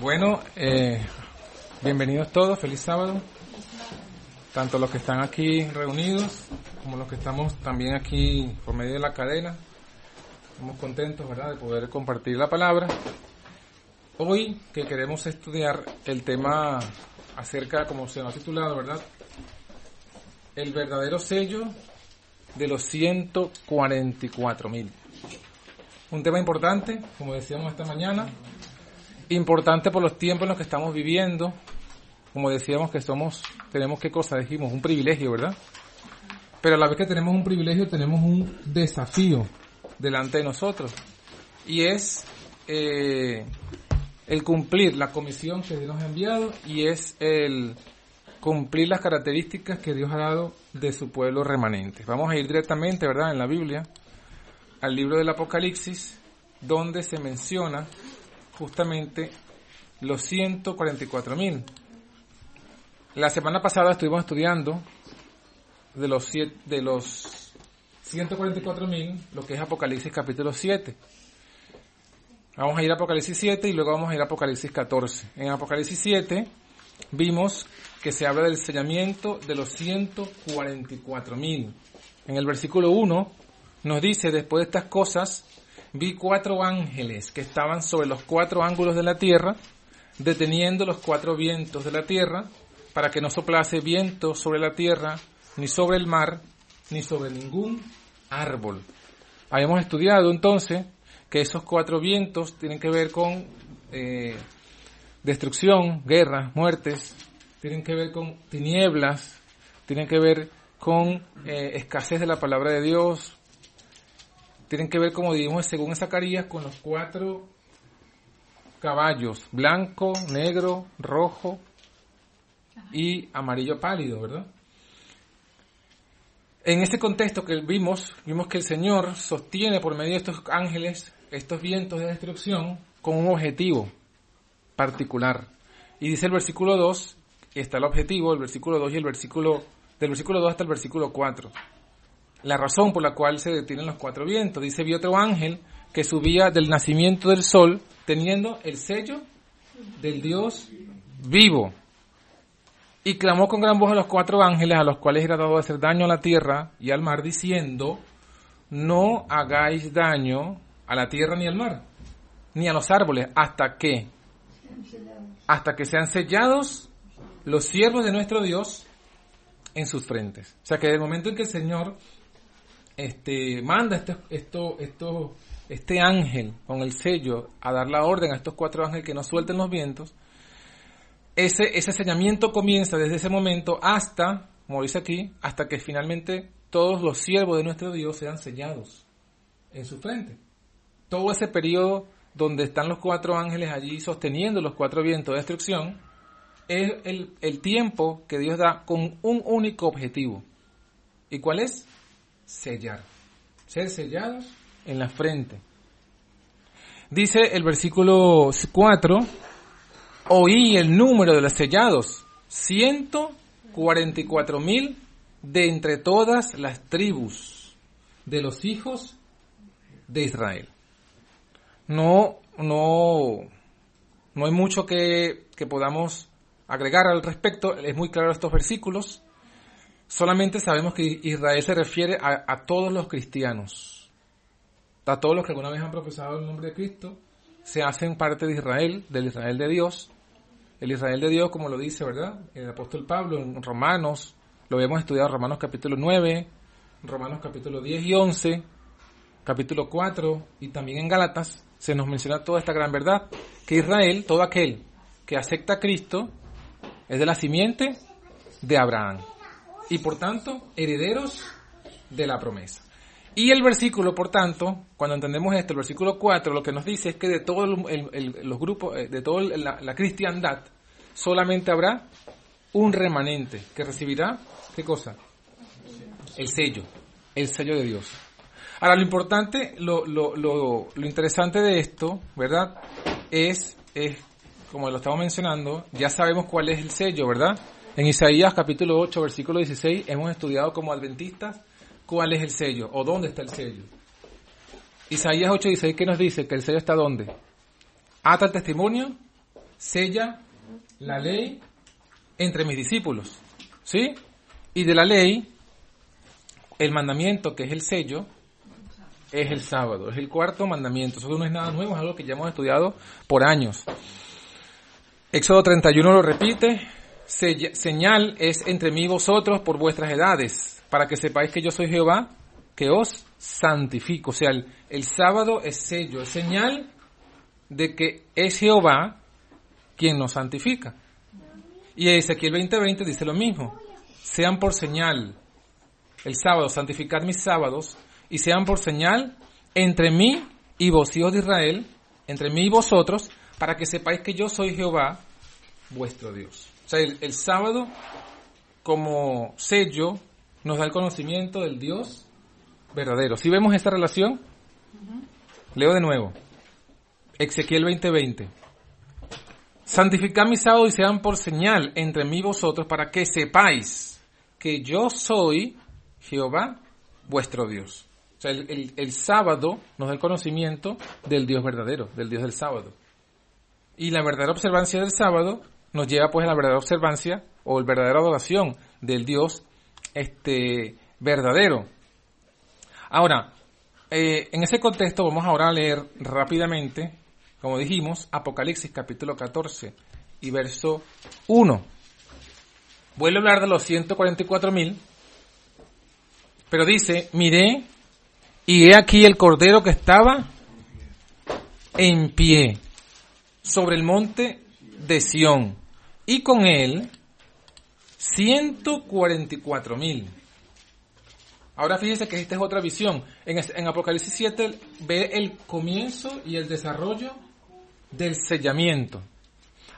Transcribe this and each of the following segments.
Bueno, eh, bienvenidos todos, feliz sábado. Tanto los que están aquí reunidos como los que estamos también aquí por medio de la cadena. Estamos contentos, ¿verdad?, de poder compartir la palabra. Hoy que queremos estudiar el tema acerca, como se ha titulado, ¿verdad? El verdadero sello de los 144 mil. Un tema importante, como decíamos esta mañana, importante por los tiempos en los que estamos viviendo. Como decíamos que somos, tenemos qué cosa dijimos, un privilegio, ¿verdad? Pero a la vez que tenemos un privilegio, tenemos un desafío delante de nosotros. Y es eh, el cumplir la comisión que Dios nos ha enviado y es el cumplir las características que Dios ha dado de su pueblo remanente. Vamos a ir directamente, ¿verdad?, en la Biblia, al libro del Apocalipsis, donde se menciona justamente los 144 mil. La semana pasada estuvimos estudiando de los, de los 144 mil, lo que es Apocalipsis capítulo 7. Vamos a ir a Apocalipsis 7 y luego vamos a ir a Apocalipsis 14. En Apocalipsis 7 vimos que se habla del sellamiento de los 144 mil. En el versículo 1 nos dice, después de estas cosas, vi cuatro ángeles que estaban sobre los cuatro ángulos de la tierra, deteniendo los cuatro vientos de la tierra, para que no soplase viento sobre la tierra, ni sobre el mar, ni sobre ningún árbol. Habíamos estudiado entonces que esos cuatro vientos tienen que ver con eh, destrucción, guerra, muertes, tienen que ver con tinieblas, tienen que ver con eh, escasez de la palabra de Dios, tienen que ver, como dijimos según Zacarías, con los cuatro caballos, blanco, negro, rojo y amarillo pálido, ¿verdad? En este contexto que vimos, vimos que el Señor sostiene por medio de estos ángeles estos vientos de destrucción con un objetivo particular. Y dice el versículo 2, está el objetivo, el versículo 2 y el versículo, del versículo 2 hasta el versículo 4 la razón por la cual se detienen los cuatro vientos. Dice, vi otro ángel que subía del nacimiento del sol teniendo el sello del Dios vivo. Y clamó con gran voz a los cuatro ángeles a los cuales era dado hacer daño a la tierra y al mar, diciendo, no hagáis daño a la tierra ni al mar, ni a los árboles, hasta que, hasta que sean sellados los siervos de nuestro Dios en sus frentes. O sea que el momento en que el Señor este, manda este, esto, esto, este ángel con el sello a dar la orden a estos cuatro ángeles que no suelten los vientos, ese, ese comienza desde ese momento hasta, como dice aquí, hasta que finalmente todos los siervos de nuestro Dios sean sellados en su frente. Todo ese periodo donde están los cuatro ángeles allí sosteniendo los cuatro vientos de destrucción, es el, el tiempo que Dios da con un único objetivo. ¿Y cuál es? Sellar. Ser sellados en la frente. Dice el versículo 4, oí el número de los sellados, 144 mil de entre todas las tribus de los hijos de Israel. No, no, no hay mucho que, que podamos agregar al respecto, es muy claro estos versículos. Solamente sabemos que Israel se refiere a, todos los cristianos, a todos los que alguna vez han profesado el nombre de Cristo, se hacen parte de Israel, del Israel de Dios. El Israel de Dios, como lo dice, ¿verdad? El apóstol Pablo en Romanos, lo hemos estudiado en Romanos capítulo 9, Romanos capítulo 10 y 11, capítulo 4 y también en Gálatas se nos menciona toda esta gran verdad, que Israel, todo aquel que acepta a Cristo, es de la simiente de Abraham y por tanto herederos de la promesa. Y el versículo, por tanto, cuando entendemos esto, el versículo 4 lo que nos dice es que de todos los grupos, eh, de toda la, la, cristiandad, solamente habrá un remanente que recibirá, ¿qué cosa? El sello, el sello de Dios. Ahora, lo importante, lo, lo, lo, lo interesante de esto, ¿verdad? Es, es, como lo estamos mencionando, ya sabemos cuál es el sello, ¿verdad? En Isaías capítulo 8, versículo 16, hemos estudiado como adventistas cuál es el sello o dónde está el sello. Isaías 8, 16, ¿qué nos dice? Que el sello está dónde? Ata el testimonio sella la ley entre mis discípulos. ¿Sí? Y de la ley, el mandamiento que es el sello, es el sábado, es el cuarto mandamiento. Eso no es nada nuevo, es algo que ya hemos estudiado por años. Éxodo 31 lo repite, señal es entre mí y vosotros por vuestras edades, para que sepáis que yo soy Jehová, que os santifico. O sea, el, sábado es sello, es señal de que es Jehová quien nos santifica. Y Ezequiel 20:20 dice lo mismo. Sean por señal el sábado, santificar mis sábados, y sean por señal entre mí y vos, hijos de Israel, entre mí y vosotros, para que sepáis que yo soy Jehová, vuestro Dios. O sea, el, sábado como sello nos da el conocimiento del Dios verdadero. Si vemos esta relación, leo de nuevo. Ezequiel 20:20. Santificad mi sábado y sean por señal entre mí y vosotros para que sepáis que yo soy Jehová vuestro Dios. O sea, el, el, sábado nos da el conocimiento del Dios verdadero, del Dios del sábado. Y la verdadera observancia del sábado nos lleva pues a la verdadera observancia o la verdadera adoración del Dios este, verdadero. Ahora, eh, en ese contexto vamos ahora a leer rápidamente, como dijimos, Apocalipsis capítulo 14 y verso 1. Vuelve a hablar de los 144 mil, pero dice, miré y he aquí el cordero que estaba en pie sobre el monte de Sión y con él 144 mil. Ahora fíjese que esta es otra visión. En, Apocalipsis 7 ve el comienzo y el desarrollo del sellamiento.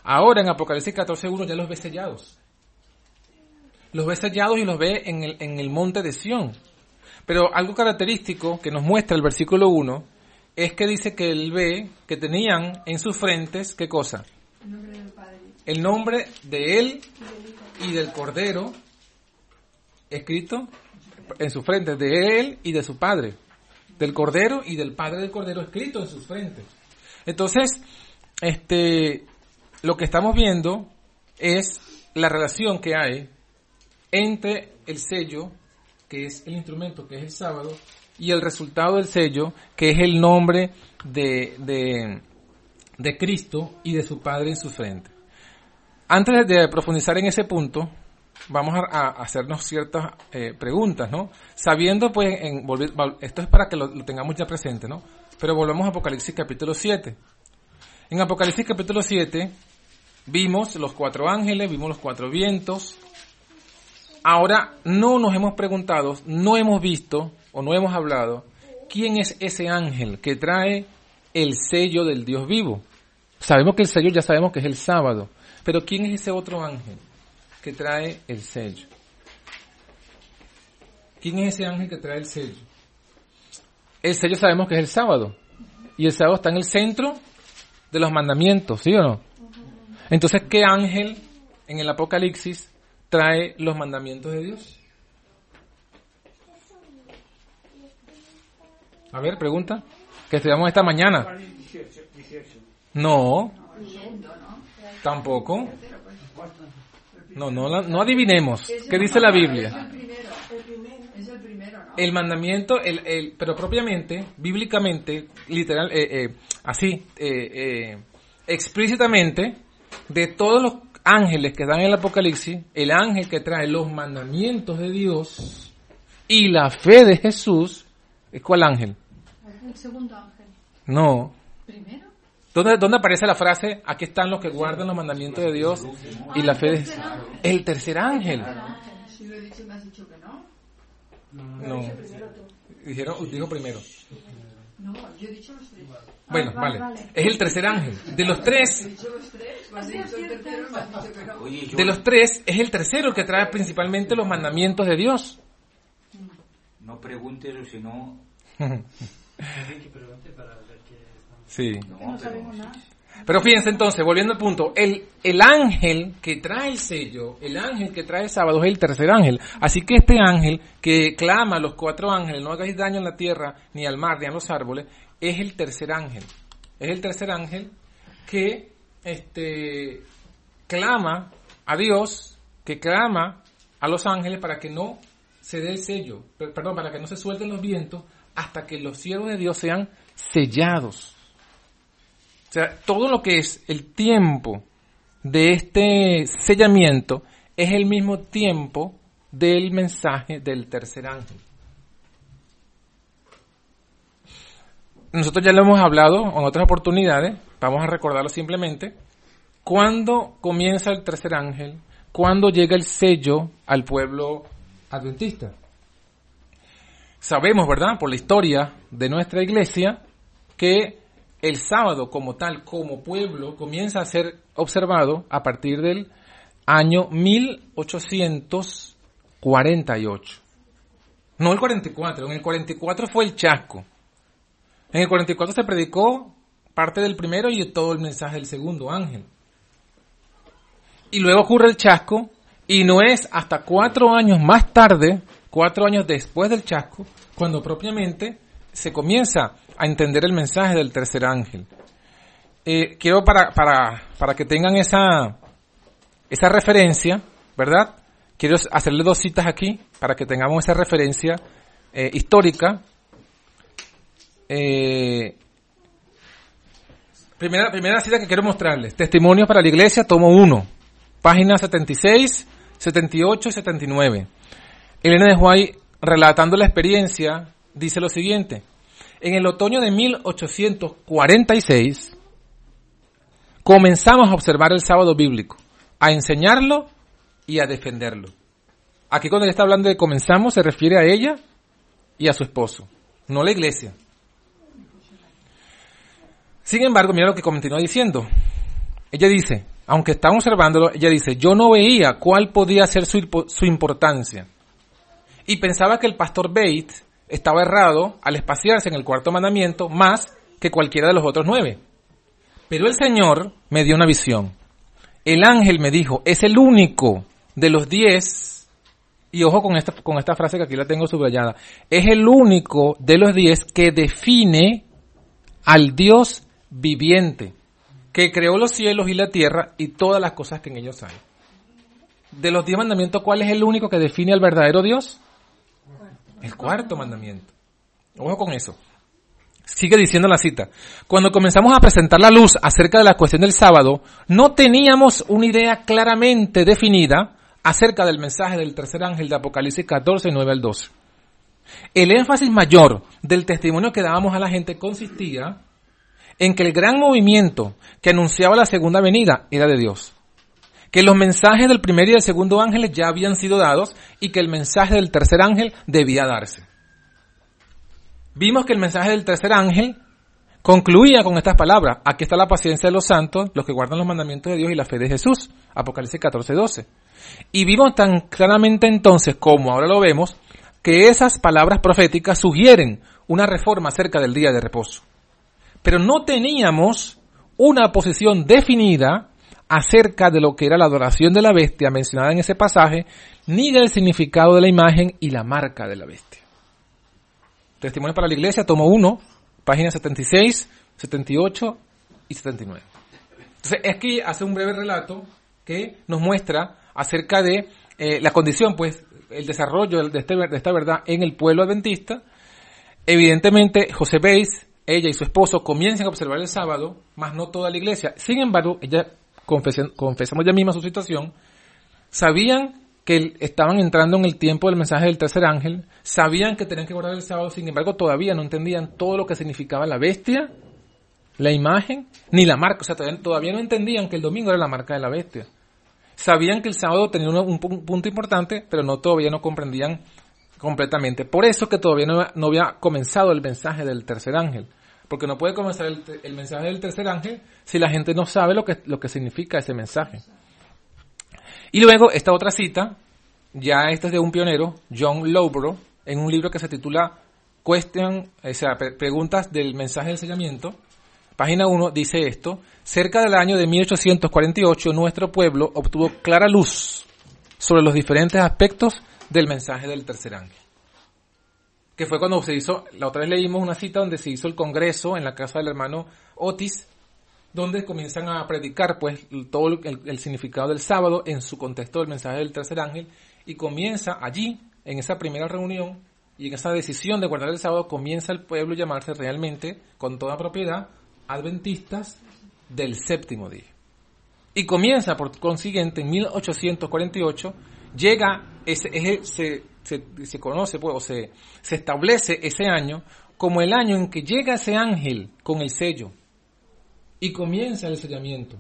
Ahora en Apocalipsis 14.1 ya los ve sellados. Los ve sellados y los ve en el, monte de Sión. Pero algo característico que nos muestra el versículo 1 es que dice que él ve que tenían en sus frentes, ¿qué cosa? El nombre de él y del cordero escrito en sus frentes, de él y de su padre, del cordero y del padre del cordero escrito en sus frentes. Entonces, este, lo que estamos viendo es la relación que hay entre el sello que es el instrumento, que es el sábado, y el resultado del sello, que es el nombre de, de, Cristo y de su Padre en su frente. Antes de profundizar en ese punto, vamos a, hacernos ciertas eh, preguntas, ¿no? Sabiendo, pues, en, esto es para que lo, lo, tengamos ya presente, ¿no? Pero volvemos a Apocalipsis capítulo 7. En Apocalipsis capítulo 7 vimos los cuatro ángeles, vimos los cuatro vientos, Ahora no nos hemos preguntado, no hemos visto o no hemos hablado quién es ese ángel que trae el sello del Dios vivo. Sabemos que el sello ya sabemos que es el sábado, pero ¿quién es ese otro ángel que trae el sello? ¿Quién es ese ángel que trae el sello? El sello sabemos que es el sábado, y el sábado está en el centro de los mandamientos, ¿sí o no? Entonces, ¿qué ángel en el Apocalipsis trae los mandamientos de Dios? A ver, pregunta. Que estudiamos esta mañana. No. Tampoco. No, no, no adivinemos. ¿Qué dice la Biblia? El mandamiento, el, el, pero propiamente, bíblicamente, literal, eh, eh, así, eh, explícitamente, de todos los ángeles que dan en el Apocalipsis, el ángel que trae los mandamientos de Dios y la fe de Jesús, ¿es cuál ángel? El segundo ángel. No. ¿Dónde, ¿Dónde aparece la frase, aquí están los que guardan los mandamientos de Dios y la fe de? El tercer ángel. Si lo he dicho, me has dicho que no. No. Dijeron, dijo primero. No, yo he dicho los tres. Bueno, ah, vale, Es el tercer ángel. De los tres. De los tres, es el tercero que trae principalmente los mandamientos de Dios. No preguntes o no. sí. Pero fíjense entonces, volviendo al punto, el, el ángel que trae el sello, el ángel que trae el sábado es el tercer ángel. Así que este ángel que clama a los cuatro ángeles, no hagáis daño en la tierra, ni al mar, ni a los árboles, es el tercer ángel. Es el tercer ángel que este, clama a Dios, que clama a los ángeles para que no se dé el sello, perdón, para que no se suelten los vientos hasta que los siervos de Dios sean sellados. O sea, todo lo que es el tiempo de este sellamiento es el mismo tiempo del mensaje del tercer ángel. Nosotros ya lo hemos hablado en otras oportunidades, vamos a recordarlo simplemente. ¿Cuándo comienza el tercer ángel? ¿Cuándo llega el sello al pueblo adventista? Sabemos, ¿verdad? Por la historia de nuestra iglesia, que el sábado como tal, como pueblo, comienza a ser observado a partir del año 1848. No el 44, en el 44 fue el chasco. En el 44 se predicó parte del primero y todo el mensaje del segundo ángel. Y luego ocurre el chasco y no es hasta cuatro años más tarde, cuatro años después del chasco, cuando propiamente se comienza a entender el mensaje del tercer ángel. Eh, quiero para, para, para que tengan esa, esa referencia, ¿verdad? Quiero hacerle dos citas aquí para que tengamos esa referencia eh, histórica. Eh, primera, primera cita que quiero mostrarles. Testimonios para la iglesia, tomo 1. Páginas 76, 78 y 79. Elena de Huay, relatando la experiencia, dice lo siguiente. En el otoño de 1846, comenzamos a observar el sábado bíblico, a enseñarlo y a defenderlo. Aquí cuando ella está hablando de comenzamos se refiere a ella y a su esposo, no a la iglesia. Sin embargo, mira lo que continúa diciendo. Ella dice, aunque está observándolo, ella dice, yo no veía cuál podía ser su, su importancia. Y pensaba que el pastor Bates estaba errado al espaciarse en el cuarto mandamiento más que cualquiera de los otros nueve. Pero el Señor me dio una visión. El ángel me dijo, es el único de los diez, y ojo con esta, con esta frase que aquí la tengo subrayada, es el único de los diez que define al Dios viviente, que creó los cielos y la tierra y todas las cosas que en ellos hay. De los diez mandamientos, ¿cuál es el único que define al verdadero Dios? El cuarto mandamiento. Ojo con eso. Sigue diciendo la cita. Cuando comenzamos a presentar la luz acerca de la cuestión del sábado, no teníamos una idea claramente definida acerca del mensaje del tercer ángel de Apocalipsis 14, 9 al 12. El énfasis mayor del testimonio que dábamos a la gente consistía en que el gran movimiento que anunciaba la segunda venida era de Dios que los mensajes del primer y del segundo ángel ya habían sido dados y que el mensaje del tercer ángel debía darse. Vimos que el mensaje del tercer ángel concluía con estas palabras. Aquí está la paciencia de los santos, los que guardan los mandamientos de Dios y la fe de Jesús. Apocalipsis 14, 12. Y vimos tan claramente entonces, como ahora lo vemos, que esas palabras proféticas sugieren una reforma acerca del día de reposo. Pero no teníamos una posición definida acerca de lo que era la adoración de la bestia mencionada en ese pasaje, ni del significado de la imagen y la marca de la bestia. Testimonio para la Iglesia, tomo 1, páginas 76, 78 y 79. Entonces, aquí hace un breve relato que nos muestra acerca de eh, la condición, pues, el desarrollo de, este, de esta verdad en el pueblo adventista. Evidentemente, José Beis, ella y su esposo comienzan a observar el sábado, más no toda la iglesia. Sin embargo, ella confesamos ya misma su situación, sabían que estaban entrando en el tiempo del mensaje del tercer ángel, sabían que tenían que guardar el sábado, sin embargo todavía no entendían todo lo que significaba la bestia, la imagen, ni la marca, o sea, todavía, no entendían que el domingo era la marca de la bestia. Sabían que el sábado tenía un, punto importante, pero no todavía no comprendían completamente. Por eso que todavía no había comenzado el mensaje del tercer ángel. Porque no puede comenzar el, mensaje del tercer ángel si la gente no sabe lo que, lo que significa ese mensaje. Y luego esta otra cita, ya esta es de un pionero, John Lowborough, en un libro que se titula Question, o sea, Preguntas del mensaje del sellamiento. Página 1 dice esto, cerca del año de 1848 nuestro pueblo obtuvo clara luz sobre los diferentes aspectos del mensaje del tercer ángel que fue cuando se hizo, la otra vez leímos una cita donde se hizo el congreso en la casa del hermano Otis, donde comienzan a predicar pues todo el, significado del sábado en su contexto del mensaje del tercer ángel y comienza allí, en esa primera reunión y en esa decisión de guardar el sábado, comienza el pueblo a llamarse realmente, con toda propiedad, adventistas del séptimo día. Y comienza, por consiguiente, en 1848, llega, ese, se, se, se, conoce, pues, o se, se establece ese año como el año en que llega ese ángel con el sello y comienza el sellamiento.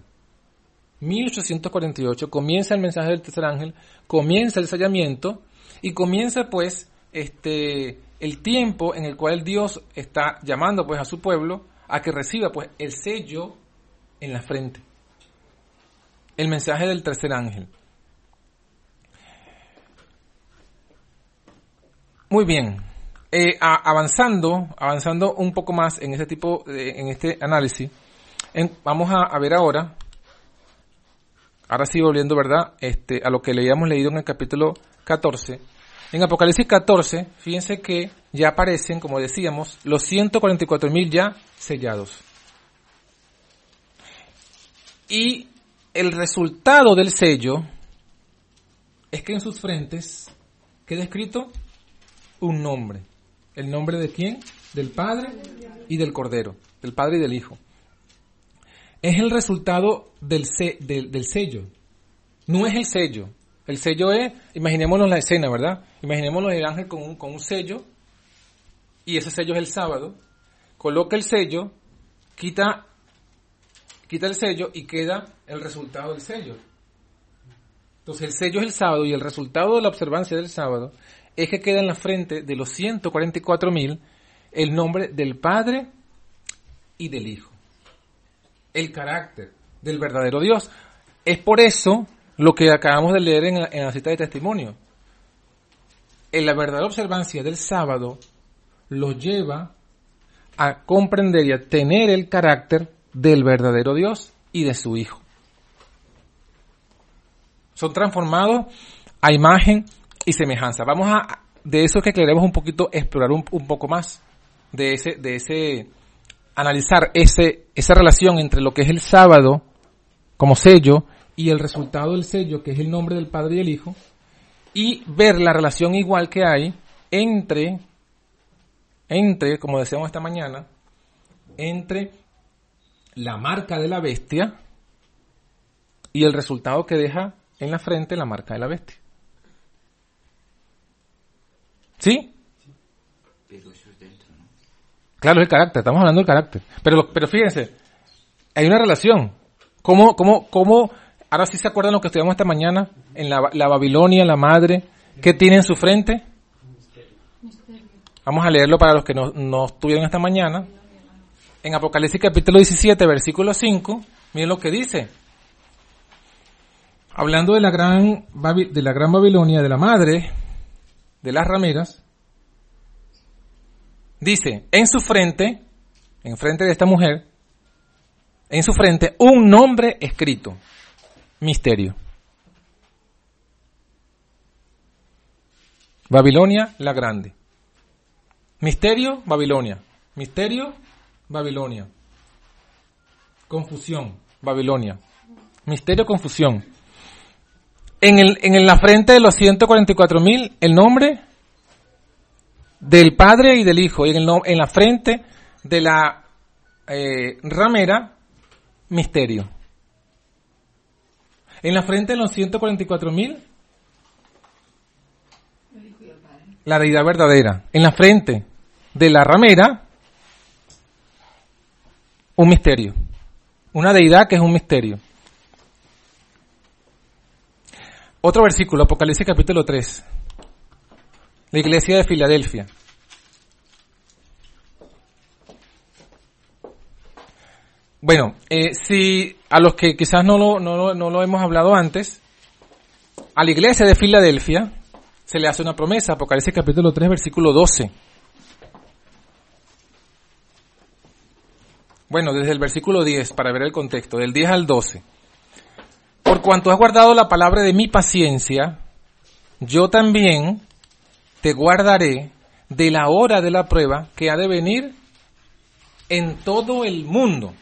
1848 comienza el mensaje del tercer ángel, comienza el sellamiento y comienza pues este el tiempo en el cual Dios está llamando pues a su pueblo a que reciba pues el sello en la frente. El mensaje del tercer ángel. Muy bien. Eh, avanzando, avanzando un poco más en este tipo, de, en este análisis, vamos a, ver ahora, ahora sí volviendo, ¿verdad? Este, a lo que le habíamos leído en el capítulo 14. En Apocalipsis 14, fíjense que ya aparecen, como decíamos, los 144 mil ya sellados. Y el resultado del sello es que en sus frentes queda escrito un nombre. ¿El nombre de quién? Del Padre y del Cordero, del Padre y del Hijo. Es el resultado del, del, sello. No es el sello. El sello es, imaginémonos la escena, ¿verdad? Imaginémonos el ángel con un, con un sello y ese sello es el sábado. Coloca el sello, quita, quita el sello y queda el resultado del sello. Entonces el sello es el sábado y el resultado de la observancia del sábado es que queda en la frente de los 144 mil el nombre del Padre y del Hijo. El carácter del verdadero Dios. Es por eso lo que acabamos de leer en la, cita de testimonio. En la verdadera observancia del sábado lo lleva a comprender y a tener el carácter del verdadero Dios y de su Hijo. Son transformados a imagen y semejanza. Vamos a, de eso que queremos un poquito, explorar un, poco más, de ese, de ese, analizar ese, esa relación entre lo que es el sábado como sello y el resultado del sello, que es el nombre del Padre y el Hijo, y ver la relación igual que hay entre, entre, como decíamos esta mañana, entre la marca de la bestia y el resultado que deja en la frente la marca de la bestia. ¿Sí? Pero eso es dentro, ¿no? Claro, el carácter, estamos hablando del carácter. Pero, pero fíjense, hay una relación. ¿Cómo, cómo, cómo, ahora sí se acuerdan lo que estudiamos esta mañana? En la, la Babilonia, la madre, ¿qué tiene en su frente? Vamos a leerlo para los que no, no estuvieron esta mañana. En Apocalipsis capítulo 17, versículo 5, miren lo que dice. Hablando de la gran, de la gran Babilonia, de la madre, de las rameras, dice, en su frente, en frente de esta mujer, en su frente, un nombre escrito, misterio. Babilonia la grande. Misterio, Babilonia. Misterio, Babilonia. Confusión, Babilonia. Misterio, confusión. En, el, en la frente de los 144 mil, el nombre del Padre y del Hijo. Y en, el, en la frente de la eh, ramera, misterio. En la frente de los 144 mil, la deidad verdadera. En la frente de la ramera, un misterio. Una deidad que es un misterio. Otro versículo, Apocalipsis capítulo 3. La iglesia de Filadelfia. Bueno, eh, si a los que quizás no lo, no, no lo hemos hablado antes, a la iglesia de Filadelfia se le hace una promesa, Apocalipsis capítulo 3, versículo 12. Bueno, desde el versículo 10, para ver el contexto, del 10 al 12. Por cuanto has guardado la palabra de mi paciencia, yo también te guardaré de la hora de la prueba que ha de venir en todo el mundo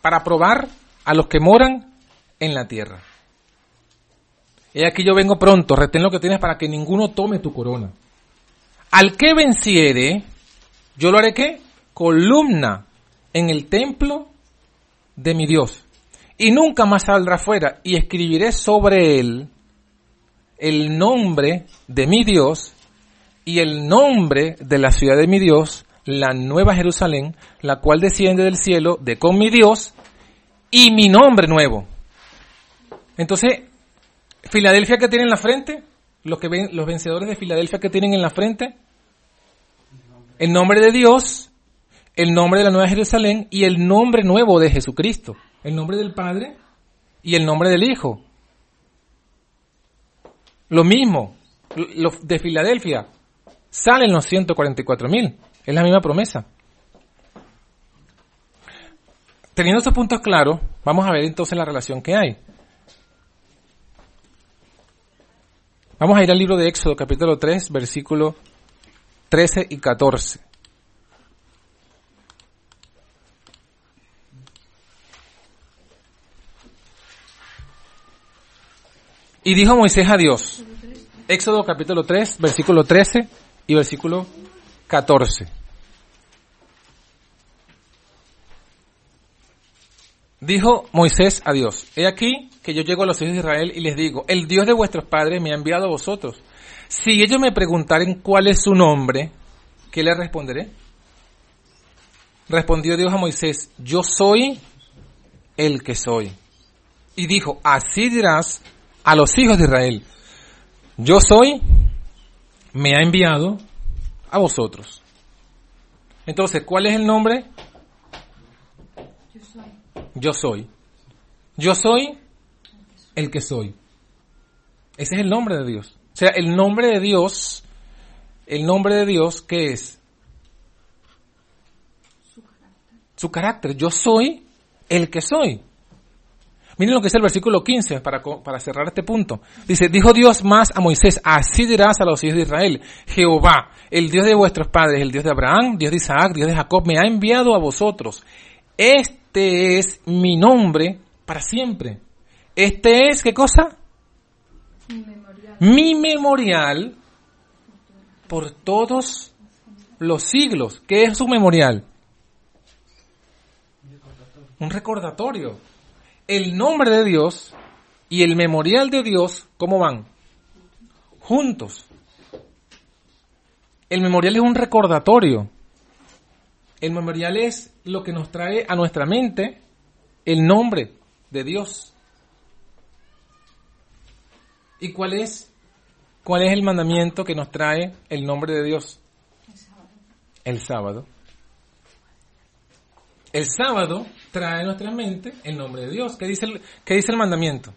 para probar a los que moran en la tierra. Y aquí yo vengo pronto, retén lo que tienes para que ninguno tome tu corona. Al que venciere, yo lo haré qué? Columna en el templo de mi Dios. Y nunca más saldrá fuera. Y escribiré sobre él el nombre de mi Dios y el nombre de la ciudad de mi Dios, la nueva Jerusalén, la cual desciende del cielo de con mi Dios y mi nombre nuevo. Entonces, Filadelfia que tiene en la frente, los que ven, los vencedores de Filadelfia que tienen en la frente, el nombre de Dios, el nombre de la Nueva Jerusalén y el nombre nuevo de Jesucristo, el nombre del Padre y el nombre del Hijo. Lo mismo, de Filadelfia, salen los 144 mil, es la misma promesa. Teniendo estos puntos claros, vamos a ver entonces la relación que hay. Vamos a ir al libro de Éxodo capítulo 3, versículo 13 y 14. Y dijo Moisés a Dios, Éxodo capítulo 3, versículo 13 y versículo 14. Dijo Moisés a Dios, he aquí que yo llego a los hijos de Israel y les digo, el Dios de vuestros padres me ha enviado a vosotros. Si ellos me preguntaren cuál es su nombre, ¿qué le responderé? Respondió Dios a Moisés, yo soy el que soy. Y dijo, así dirás a los hijos de Israel, yo soy, me ha enviado a vosotros. Entonces, ¿cuál es el nombre? Yo soy. Yo soy el que soy. Ese es el nombre de Dios. O sea, el nombre de Dios, el nombre de Dios, ¿qué es? Su carácter. Su carácter. Yo soy el que soy. Miren lo que dice el versículo 15 para, para cerrar este punto. Dice, dijo Dios más a Moisés, así dirás a los hijos de Israel, Jehová, el Dios de vuestros padres, el Dios de Abraham, Dios de Isaac, Dios de Jacob, me ha enviado a vosotros. Este es mi nombre para siempre. Este es, ¿qué cosa? Mi memorial. Mi memorial por todos los siglos. ¿Qué es su memorial? Un recordatorio el nombre de Dios y el memorial de Dios, ¿cómo van? Juntos. El memorial es un recordatorio. El memorial es lo que nos trae a nuestra mente el nombre de Dios. ¿Y cuál es? ¿Cuál es el mandamiento que nos trae el nombre de Dios? El sábado. El sábado. El sábado trae a nuestra mente el nombre de Dios. ¿Qué dice el, qué dice el mandamiento?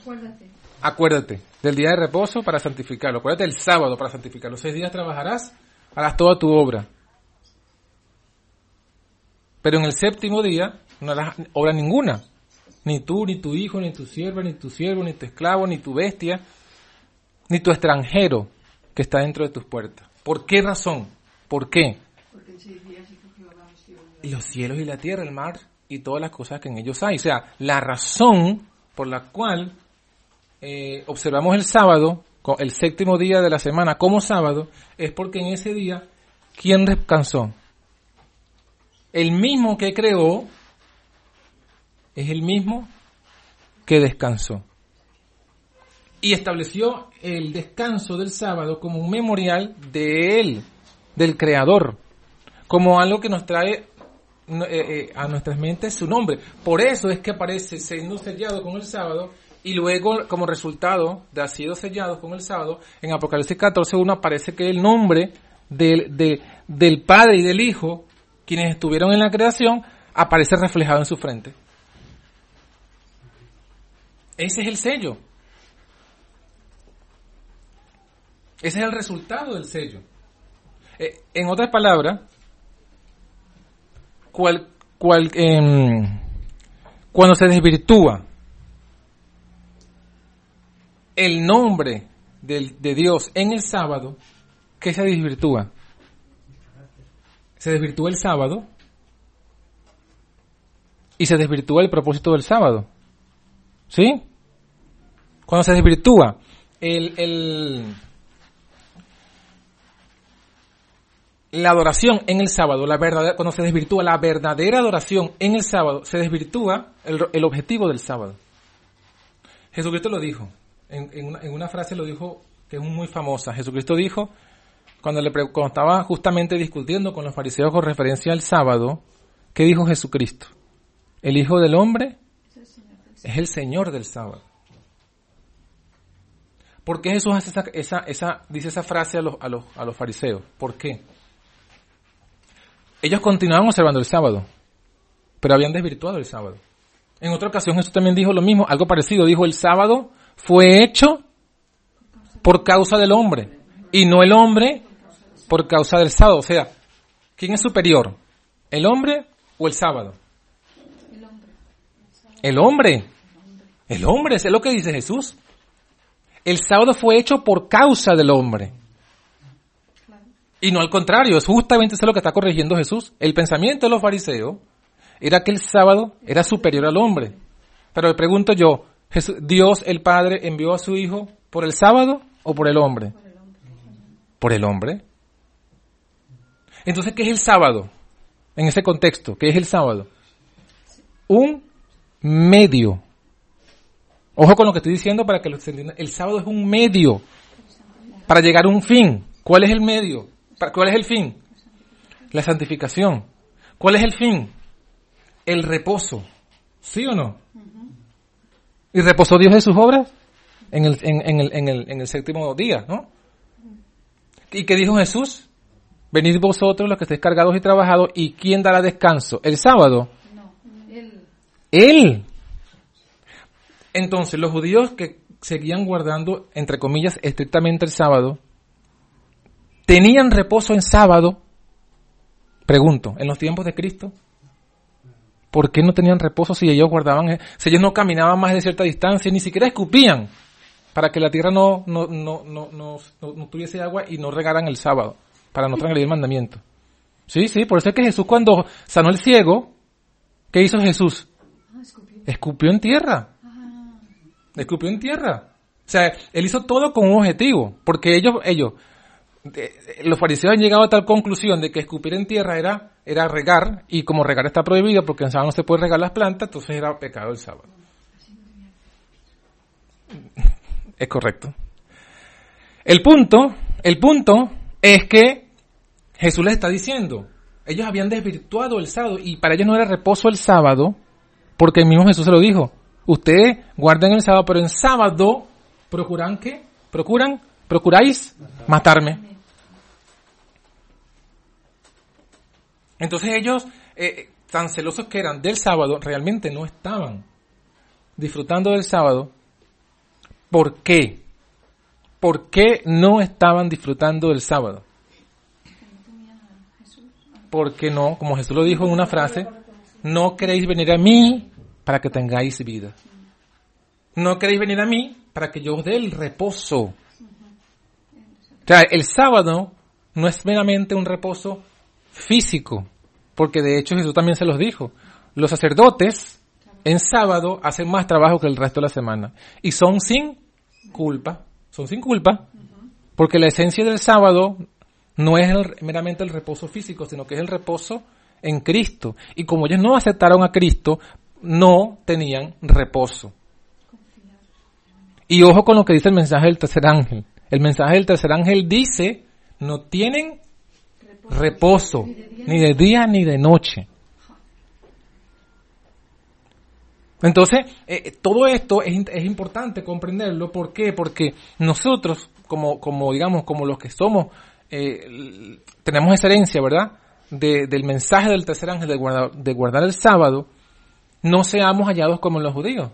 Acuérdate. Acuérdate del día de reposo para santificarlo. Acuérdate del sábado para santificarlo. Seis días trabajarás, harás toda tu obra. Pero en el séptimo día no harás obra ninguna. Ni tú, ni tu hijo, ni tu sierva, ni tu siervo, ni tu esclavo, ni tu bestia, ni tu extranjero que está dentro de tus puertas. ¿Por qué razón? ¿Por qué? Los cielos y la tierra, el mar y todas las cosas que en ellos hay. O sea, la razón por la cual eh, observamos el sábado, el séptimo día de la semana como sábado, es porque en ese día, ¿quién descansó? El mismo que creó es el mismo que descansó. Y estableció el descanso del sábado como un memorial de él, del creador, como algo que nos trae eh, eh, a nuestras mentes su nombre. Por eso es que aparece siendo sellado con el sábado y luego como resultado de haber sido sellado con el sábado, en Apocalipsis 14.1 aparece que el nombre del, del Padre y del Hijo, quienes estuvieron en la creación, aparece reflejado en su frente. Ese es el sello. Ese es el resultado del sello. Eh, en otras palabras, cual, cual, em, cuando se desvirtúa el nombre de, de Dios en el sábado, ¿qué se desvirtúa? Se desvirtúa el sábado y se desvirtúa el propósito del sábado. ¿Sí? Cuando se desvirtúa el, el, la adoración en el sábado, la verdadera, cuando se desvirtúa la verdadera adoración en el sábado, se desvirtúa el, el objetivo del sábado. Jesucristo lo dijo, en, en, una, en, una, frase lo dijo que es muy famosa. Jesucristo dijo, cuando, le, cuando estaba justamente discutiendo con los fariseos con referencia al sábado, ¿qué dijo Jesucristo? El Hijo del Hombre es el Señor del sábado. ¿Por qué Jesús hace esa, esa, esa, dice esa frase a los, a, los, a los fariseos? ¿Por qué? Ellos continuaban observando el sábado, pero habían desvirtuado el sábado. En otra ocasión Jesús también dijo lo mismo, algo parecido. Dijo, el sábado fue hecho por causa del hombre y no el hombre por causa del sábado. O sea, ¿quién es superior? ¿El hombre o el sábado? El hombre. El hombre. Es lo que dice Jesús. El sábado fue hecho por causa del hombre. Y no al contrario, es justamente eso lo que está corrigiendo Jesús. El pensamiento de los fariseos era que el sábado era superior al hombre. Pero le pregunto yo, ¿Dios el Padre envió a su Hijo por el sábado o por el hombre? Por el hombre. Entonces, ¿qué es el sábado? En ese contexto, ¿qué es el sábado? Un medio. Ojo con lo que estoy diciendo para que lo entiendan. El sábado es un medio para llegar a un fin. ¿Cuál es el medio? ¿Cuál es el fin? La santificación. ¿Cuál es el fin? El reposo. ¿Sí o no? ¿Y reposó Dios de sus obras? En el, en, el, en, el, en el séptimo día, ¿no? ¿Y qué dijo Jesús? Venid vosotros los que estéis cargados y trabajados, ¿y quién dará descanso? ¿El sábado? No, él. Él. Entonces, los judíos que seguían guardando, entre comillas, estrictamente el sábado, tenían reposo en sábado, pregunto, en los tiempos de Cristo. ¿Por qué no tenían reposo si ellos guardaban, si ellos no caminaban más de cierta distancia, ni siquiera escupían para que la tierra no, no, no, no, no, tuviese agua y no regaran el sábado, para no transgredir el mandamiento? Sí, sí, por eso es que Jesús cuando sanó el ciego, ¿qué hizo Jesús? Ah, escupió en tierra. Ah. Escupió en tierra. O sea, él hizo todo con un objetivo, porque ellos, ellos, los fariseos han llegado a tal conclusión de que escupir en tierra era, era regar, y como regar está prohibido porque en sábado no se puede regar las plantas, entonces era pecado el sábado. Es correcto. El punto, el punto es que Jesús les está diciendo, ellos habían desvirtuado el sábado y para ellos no era reposo el sábado, porque el mismo Jesús se lo dijo. Ustedes guarden el sábado, pero en sábado procuran qué? Procuran, procuráis matarme. Entonces ellos, eh, tan celosos que eran del sábado, realmente no estaban disfrutando del sábado. ¿Por qué? ¿Por qué no estaban disfrutando del sábado? Porque no, como Jesús lo dijo en una frase, no queréis venir a mí para que tengáis vida. No queréis venir a mí para que yo os dé el reposo. O sea, el sábado no es meramente un reposo físico, porque de hecho Jesús también se los dijo. Los sacerdotes en sábado hacen más trabajo que el resto de la semana. Y son sin culpa. Son sin culpa. Porque la esencia del sábado no es meramente el reposo físico, sino que es el reposo en Cristo. Y como ellos no aceptaron a Cristo, no tenían reposo. Y ojo con lo que dice el mensaje del tercer ángel. El mensaje del tercer ángel dice, no tienen reposo, ni de día ni de noche. Entonces, eh, todo esto es, es, importante comprenderlo. ¿Por qué? Porque nosotros, como, como digamos, como los que somos, eh, tenemos esa herencia, ¿verdad? del mensaje del tercer ángel de de guardar el sábado, no seamos hallados como los judíos.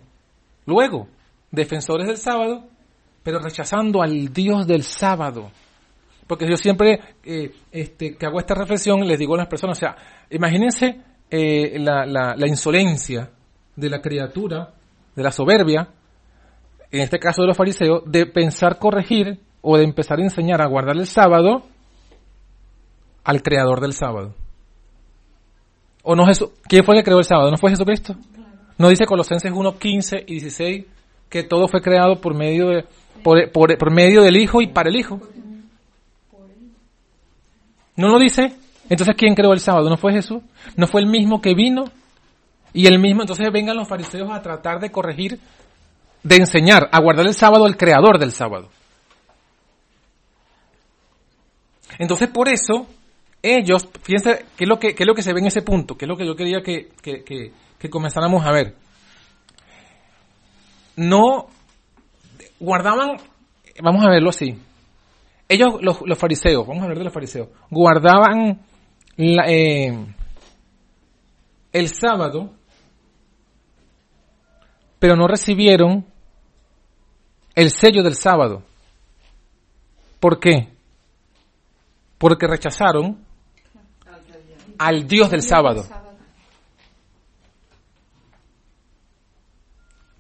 Luego, defensores del sábado, pero rechazando al Dios del sábado. Porque yo siempre eh, este, que hago esta reflexión les digo a las personas, o sea, imagínense eh, la, la, insolencia de la criatura, de la soberbia, en este caso de los fariseos, de pensar corregir o de empezar a enseñar a guardar el sábado al creador del sábado. ¿O no Jesús? ¿Quién fue el que creó el sábado? ¿No fue Jesucristo? ¿No dice Colosenses 1, 15 y 16 que todo fue creado por medio, de, por, por, por medio del Hijo y para el Hijo? ¿No lo dice? Entonces, ¿quién creó el sábado? ¿No fue Jesús? ¿No fue el mismo que vino? Y el mismo, entonces vengan los fariseos a tratar de corregir, de enseñar, a guardar el sábado el creador del sábado. Entonces, por eso, ellos, fíjense qué es lo que, qué es lo que se ve en ese punto, qué es lo que yo quería que, que, que, que comenzáramos a ver. No guardaban, vamos a verlo así. Ellos, los, los fariseos, vamos a hablar de los fariseos, guardaban la, eh, el sábado, pero no recibieron el sello del sábado. ¿Por qué? Porque rechazaron al Dios del sábado.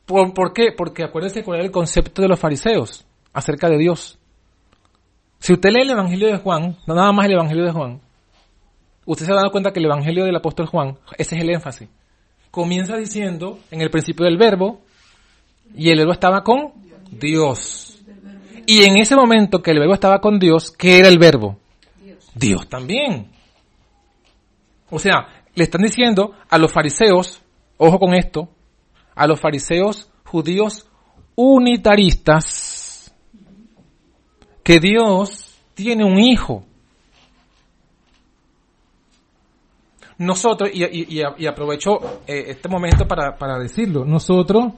¿Por, por qué? Porque acuérdense cuál era el concepto de los fariseos acerca de Dios. Si usted lee el Evangelio de Juan, no nada más el Evangelio de Juan, usted se va a dar cuenta que el Evangelio del apóstol Juan, ese es el énfasis. Comienza diciendo en el principio del verbo, y el verbo estaba con Dios. Y en ese momento que el verbo estaba con Dios, ¿qué era el verbo? Dios también. O sea, le están diciendo a los fariseos, ojo con esto, a los fariseos judíos unitaristas, que Dios tiene un hijo. Nosotros, y, y, aprovecho eh, este momento para, para decirlo, nosotros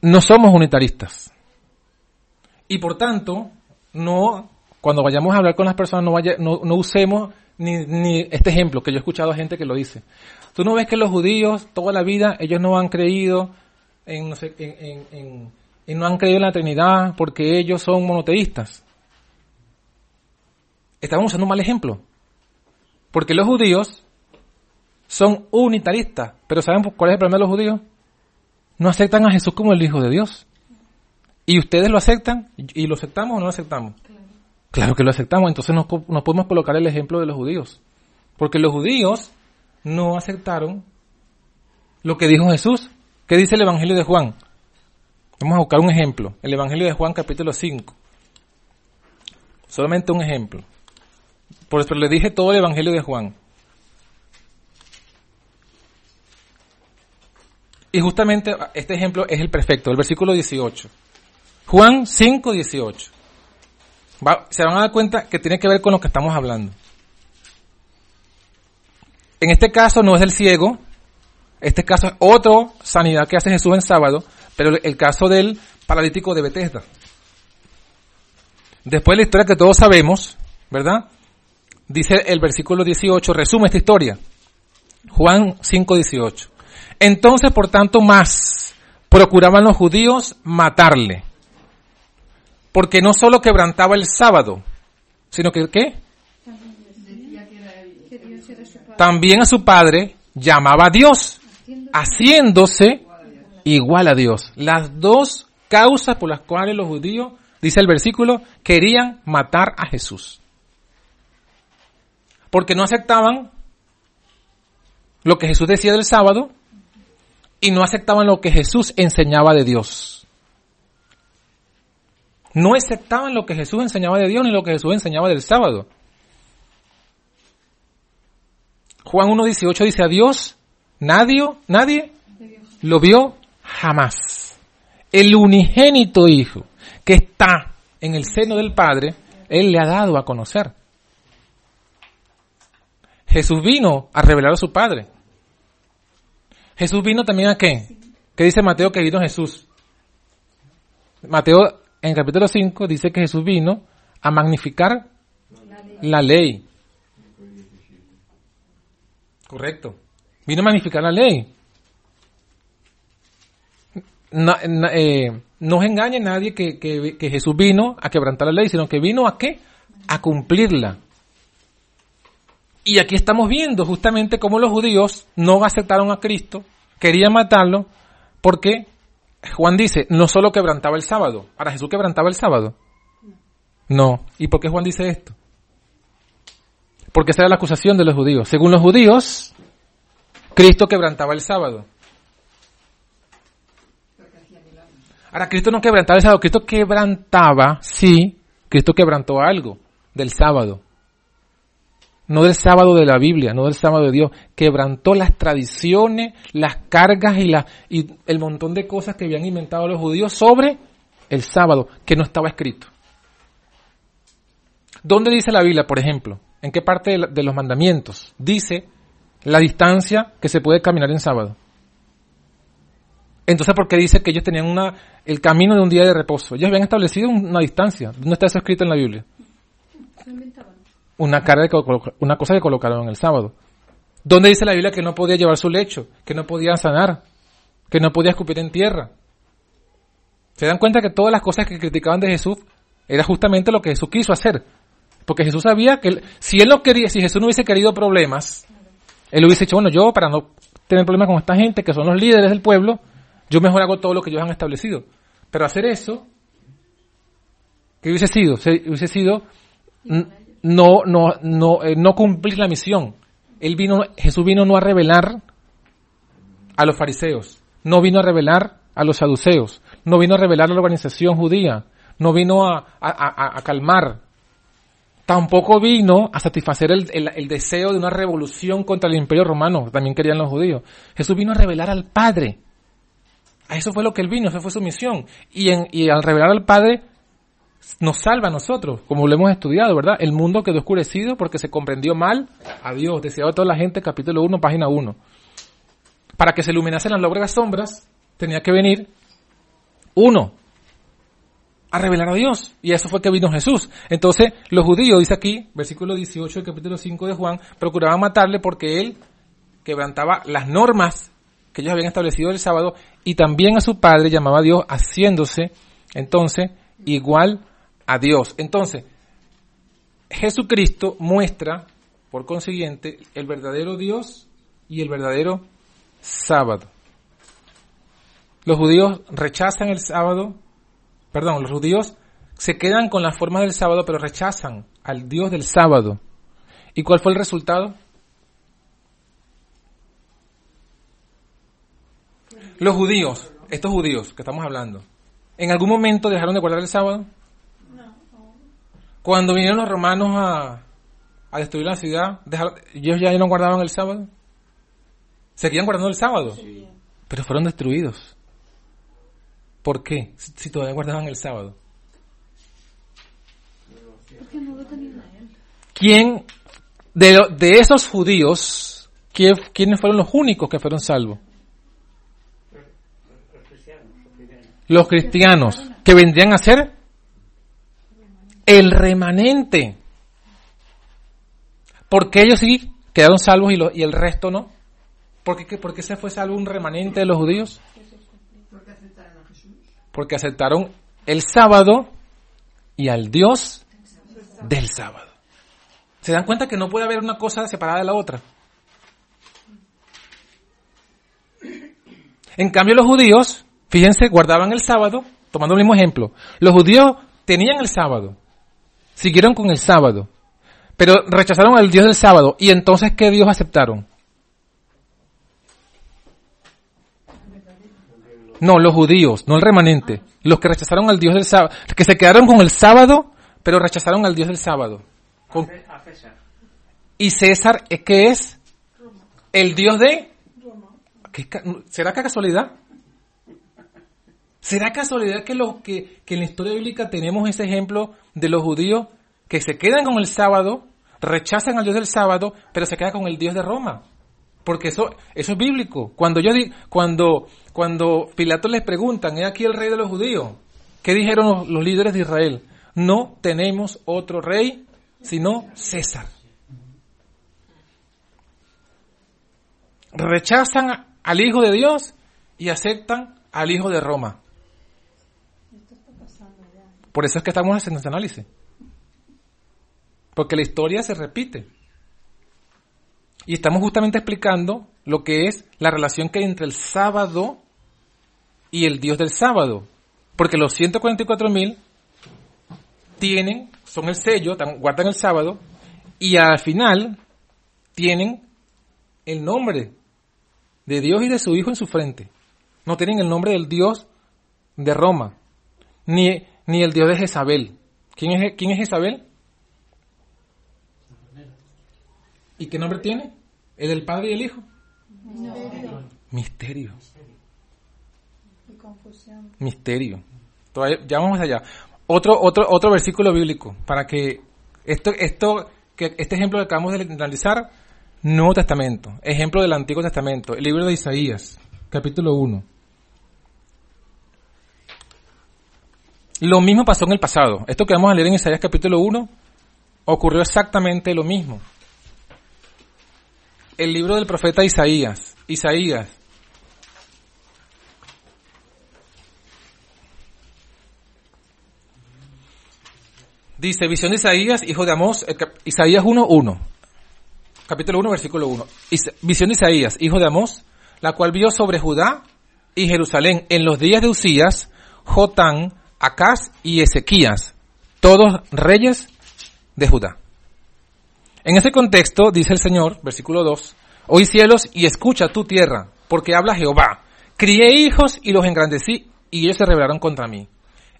no somos unitaristas. Y por tanto, no, cuando vayamos a hablar con las personas, no, vaya, no, no usemos ni, ni, este ejemplo que yo he escuchado a gente que lo dice. Tú no ves que los judíos, toda la vida, ellos no han creído en, en no han creído en la Trinidad porque ellos son monoteístas. Estamos usando un mal ejemplo. Porque los judíos son unitaristas. Pero ¿saben cuál es el problema de los judíos? No aceptan a Jesús como el Hijo de Dios. ¿Y ustedes lo aceptan? ¿Y lo aceptamos o no lo aceptamos? Claro, claro que lo aceptamos. Entonces nos, nos podemos colocar el ejemplo de los judíos. Porque los judíos no aceptaron lo que dijo Jesús. ¿Qué dice el Evangelio de Juan? Vamos a buscar un ejemplo. El Evangelio de Juan capítulo 5. Solamente un ejemplo. Por eso le dije todo el Evangelio de Juan. Y justamente este ejemplo es el perfecto, el versículo 18. Juan 5, 18. Va, se van a dar cuenta que tiene que ver con lo que estamos hablando. En este caso no es del ciego, este caso es otra sanidad que hace Jesús en sábado, pero el caso del paralítico de Bethesda. Después de la historia que todos sabemos, ¿verdad? Dice el versículo 18, resume esta historia. Juan 5, 18. Entonces, por tanto, más procuraban los judíos matarle. Porque no solo quebrantaba el sábado, sino que ¿qué? También a su padre llamaba a Dios, haciéndose igual a Dios. Las dos causas por las cuales los judíos, dice el versículo, querían matar a Jesús. Porque no aceptaban lo que Jesús decía del sábado y no aceptaban lo que Jesús enseñaba de Dios. No aceptaban lo que Jesús enseñaba de Dios ni lo que Jesús enseñaba del sábado. Juan 1.18 dice a Dios, nadie, nadie lo vio jamás. El unigénito Hijo que está en el seno del Padre, Él le ha dado a conocer. Jesús vino a revelar a su Padre. Jesús vino también a qué? ¿Qué dice Mateo que vino Jesús? Mateo en capítulo 5 dice que Jesús vino a magnificar. La ley. Correcto. Vino a magnificar la ley. Eh, no engañe nadie que, Jesús vino a quebrantar la ley, sino que vino a qué? A cumplirla. Y aquí estamos viendo justamente cómo los judíos no aceptaron a Cristo, querían matarlo, porque Juan dice, no solo quebrantaba el sábado, ¿para Jesús quebrantaba el sábado? No. ¿Y por qué Juan dice esto? Porque esa era la acusación de los judíos. Según los judíos, Cristo quebrantaba el sábado. Ahora, Cristo no quebrantaba el sábado, Cristo quebrantaba, sí, Cristo quebrantó algo del sábado. No del sábado de la Biblia, no del sábado de Dios. Quebrantó las tradiciones, las cargas y, y el montón de cosas que habían inventado los judíos sobre el sábado, que no estaba escrito. ¿Dónde dice la Biblia, por ejemplo? ¿En qué parte de los mandamientos dice la distancia que se puede caminar en sábado? Entonces, ¿por qué dice que ellos tenían una, el camino de un día de reposo? Ellos habían establecido una distancia. ¿Dónde está eso escrito en la Biblia? Una, cara una cosa que colocaron en el sábado. ¿Dónde dice la Biblia que no podía llevar su lecho? Que no podía sanar? Que no podía escupir en tierra? ¿Se dan cuenta que todas las cosas que criticaban de Jesús era justamente lo que Jesús quiso hacer? Porque Jesús sabía que si él no quería, si Jesús no hubiese querido problemas, él hubiese dicho, bueno, yo para no tener problemas con esta gente que son los líderes del pueblo, yo mejor hago todo lo que ellos han establecido. Pero hacer eso, ¿qué hubiese sido? hubiese sido no, no, no, eh, no cumplir la misión. Él vino, Jesús vino no a revelar a los fariseos, no vino a revelar a los saduceos, no vino a revelar a la organización judía, no vino a, calmar, tampoco vino a satisfacer el, el, deseo de una revolución contra el imperio romano, también querían los judíos. Jesús vino a revelar al Padre. A eso fue lo que él vino, esa fue su misión. Y, en, y al revelar al Padre, nos salva a nosotros, como lo hemos estudiado, ¿verdad? El mundo quedó oscurecido porque se comprendió mal a Dios, deseaba toda la gente, capítulo 1, página 1. Para que se iluminasen las logras sombras, tenía que venir uno a revelar a Dios. Y eso fue que vino Jesús. Entonces, los judíos, dice aquí, versículo 18 del capítulo 5 de Juan, procuraban matarle porque él quebrantaba las normas que ellos habían establecido el sábado y también a su padre llamaba a Dios haciéndose entonces igual a Dios. Entonces, Jesucristo muestra, por consiguiente, el verdadero Dios y el verdadero sábado. Los judíos rechazan el sábado, perdón, los judíos se quedan con la forma del sábado, pero rechazan al Dios del sábado. ¿Y cuál fue el resultado? Los judíos, estos judíos que estamos hablando, ¿en algún momento dejaron de guardar el sábado? No. Cuando vinieron los romanos a, a destruir la ciudad, ellos ya no guardaban el sábado. Seguían guardando el sábado, sí. pero fueron destruidos. ¿Por qué? Si, todavía guardaban el sábado. ¿Quién de, de esos judíos, quiénes fueron los únicos que fueron salvos? Los cristianos, que vendrían a ser el remanente. Porque ellos sí quedaron salvos y, y el resto no. ¿Por qué, ¿Por qué se fue salvo un remanente de los judíos? Porque aceptaron el sábado y al Dios del sábado. ¿Se dan cuenta que no puede haber una cosa separada de la otra? En cambio los judíos Fíjense, guardaban el sábado, tomando el mismo ejemplo. Los judíos tenían el sábado, siguieron con el sábado, pero rechazaron al Dios del sábado. ¿Y entonces qué Dios aceptaron? No, los judíos, no el remanente. Los que rechazaron al Dios del sábado, que se quedaron con el sábado, pero rechazaron al Dios del sábado. ¿Y César qué es? El Dios de... ¿Será que casualidad? ¿Será casualidad que, lo, que, que en la historia bíblica tenemos ese ejemplo de los judíos que se quedan con el sábado, rechazan al Dios del sábado, pero se quedan con el Dios de Roma? Porque eso, eso es bíblico. Cuando yo cuando, cuando Pilato les preguntan, ¿es aquí el rey de los judíos? ¿Qué dijeron los líderes de Israel? No tenemos otro rey, sino César. Rechazan al Hijo de Dios y aceptan al Hijo de Roma. Por eso es que estamos haciendo este análisis. Porque la historia se repite. Y estamos justamente explicando lo que es la relación que hay entre el sábado y el Dios del sábado. Porque los 144.000 tienen, son el sello, guardan el sábado, Y al final tienen el nombre de Dios y de su Hijo en su frente. No tienen el nombre del Dios de Roma, ni, ni el Dios de Jezabel. ¿Quién es, quién es Jezabel? ¿Y qué nombre tiene? ¿El del Padre y el Hijo? Misterio. Misterio. Y confusión. Misterio. Todavía, ya vamos allá. Otro, otro, otro versículo bíblico para que esto, esto, que este ejemplo que acabamos de analizar, Nuevo Testamento, ejemplo del Antiguo Testamento, el libro de Isaías, capítulo 1. Lo mismo pasó en el pasado. Esto que vamos a leer en Isaías capítulo 1 ocurrió exactamente lo mismo. El libro del profeta Isaías, Isaías. Dice, visión de Isaías, hijo de Amós, Isaías 1, 1. Capítulo 1, versículo 1. Is- Visión de Isaías, hijo de Amós, la cual vio sobre Judá y Jerusalén en los días de Usías, Jotán, Acaz y Ezequías, todos reyes de Judá. En ese contexto, dice el Señor, versículo 2, Oí cielos y escucha tu tierra, porque habla Jehová. Crié hijos y los engrandecí, y ellos se rebelaron contra mí.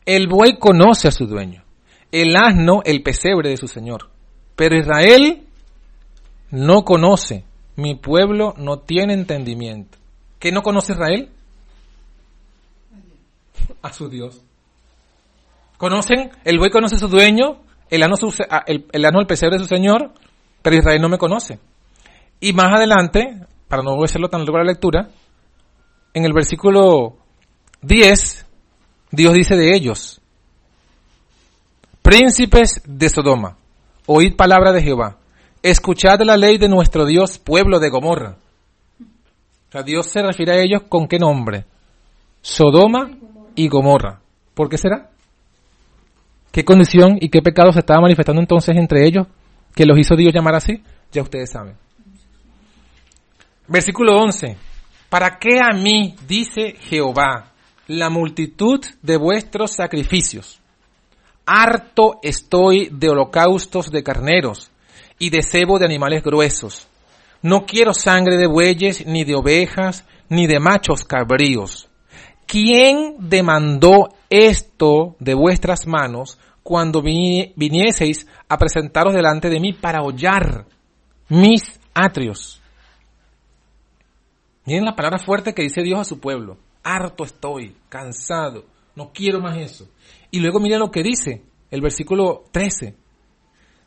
El buey conoce a su dueño, el asno el pesebre de su Señor. Pero Israel no conoce, mi pueblo no tiene entendimiento. ¿Qué no conoce Israel? A su Dios. ¿Conocen? El buey conoce a su dueño, el asno, su- a- el, asno el pesebre de su Señor, pero Israel no me conoce. Y más adelante, para no hacerlo tan largo la lectura, en el versículo 10, Dios dice de ellos, príncipes de Sodoma, oíd palabra de Jehová, escuchad la ley de nuestro Dios, pueblo de Gomorra. O sea, Dios se refiere a ellos con qué nombre? Sodoma y Gomorra. ¿Por qué será? ¿Qué condición y qué pecado se estaba manifestando entonces entre ellos que los hizo Dios llamar así? Ya ustedes saben. Versículo 11. ¿Para qué a mí, dice Jehová, la multitud de vuestros sacrificios? Harto estoy de holocaustos de carneros y de cebo de animales gruesos. No quiero sangre de bueyes, ni de ovejas, ni de machos cabríos. ¿Quién demandó esto de vuestras manos cuando vi- vinieseis a presentaros delante de mí para hollar mis atrios? Miren la palabra fuerte que dice Dios a su pueblo. Harto estoy, cansado, no quiero más eso. Y luego miren lo que dice el versículo 13.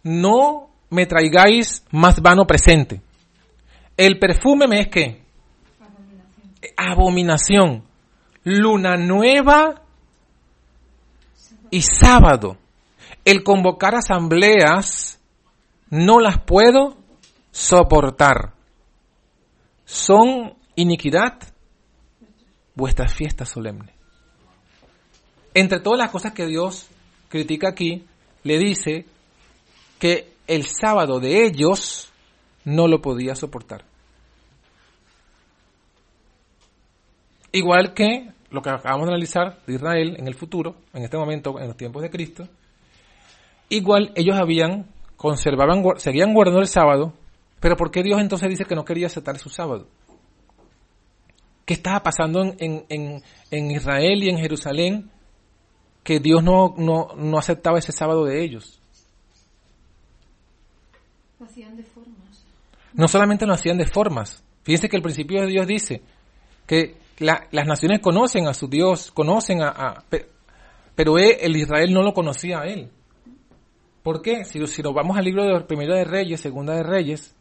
No me traigáis más vano presente. El perfume me es que abominación. Luna nueva y sábado. El convocar asambleas no las puedo soportar. Son iniquidad vuestras fiestas solemnes. Entre todas las cosas que Dios critica aquí, le dice que el sábado de ellos no lo podía soportar. Igual que lo que acabamos de analizar de Israel en el futuro, en este momento, en los tiempos de Cristo, igual ellos habían, conservaban, seguían guardando el sábado, pero ¿por qué Dios entonces dice que no quería aceptar su sábado? ¿Qué estaba pasando en, en- en- en Israel y en Jerusalén que Dios no, no, no aceptaba ese sábado de ellos? Lo hacían de formas. No solamente lo hacían de formas. Fíjense que el principio de Dios dice que la- las naciones conocen a su Dios, conocen a... a- pe- pero él- el Israel no lo conocía a él. ¿Por qué? Si, nos vamos al libro de Primera de Reyes, Segunda de Reyes,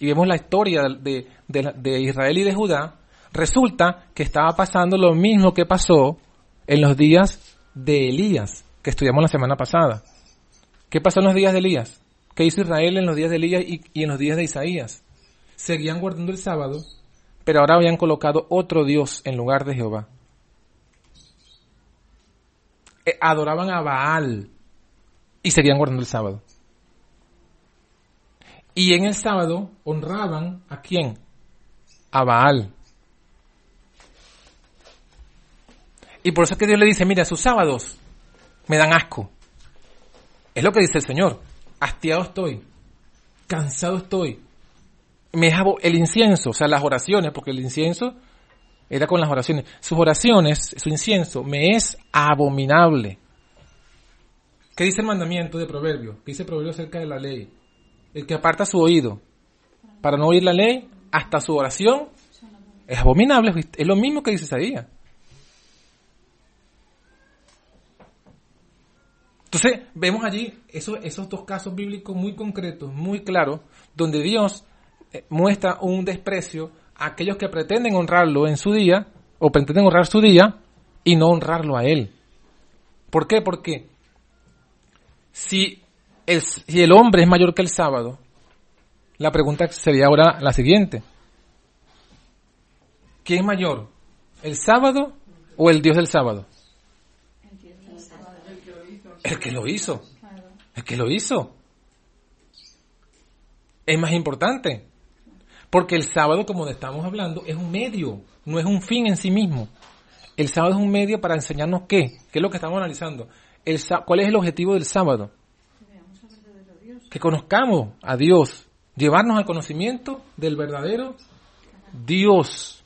y vemos la historia de, de- Israel y de Judá, resulta que estaba pasando lo mismo que pasó en los días de Elías, que estudiamos la semana pasada. ¿Qué pasó en los días de Elías? ¿Qué hizo Israel en los días de Elías y en los días de Isaías? Seguían guardando el sábado, pero ahora habían colocado otro Dios en lugar de Jehová. Eh, Adoraban a Baal y seguían guardando el sábado. Y en el sábado honraban a quién? A Baal. Y por eso es que Dios le dice, mira, sus sábados me dan asco. Es lo que dice el Señor. Hastiado estoy. cansado estoy. El incienso, o sea, las oraciones, porque el incienso era con las oraciones. Sus oraciones, su incienso, me es abominable. ¿Qué dice el mandamiento de Proverbio? ¿Qué dice Proverbio acerca de la ley? El que aparta su oído para no oír la ley, hasta su oración, es abominable. Es lo mismo que dice Isaías. Entonces, vemos allí esos, esos dos casos bíblicos muy concretos, muy claros, donde Dios muestra un desprecio a aquellos que pretenden honrarlo en su día, o pretenden honrar su día, y no honrarlo a Él. ¿Por qué? Porque si el, si el hombre es mayor que el sábado, la pregunta sería ahora la siguiente. ¿Quién es mayor? ¿El sábado o el Dios del sábado? El que lo hizo. El que lo hizo. Es más importante. Porque el sábado, como estamos hablando, es un medio, no es un fin en sí mismo. El sábado es un medio para enseñarnos qué. ¿Qué es lo que estamos analizando? ¿Cuál es el objetivo del sábado? Que conozcamos a Dios. Llevarnos al conocimiento del verdadero Dios.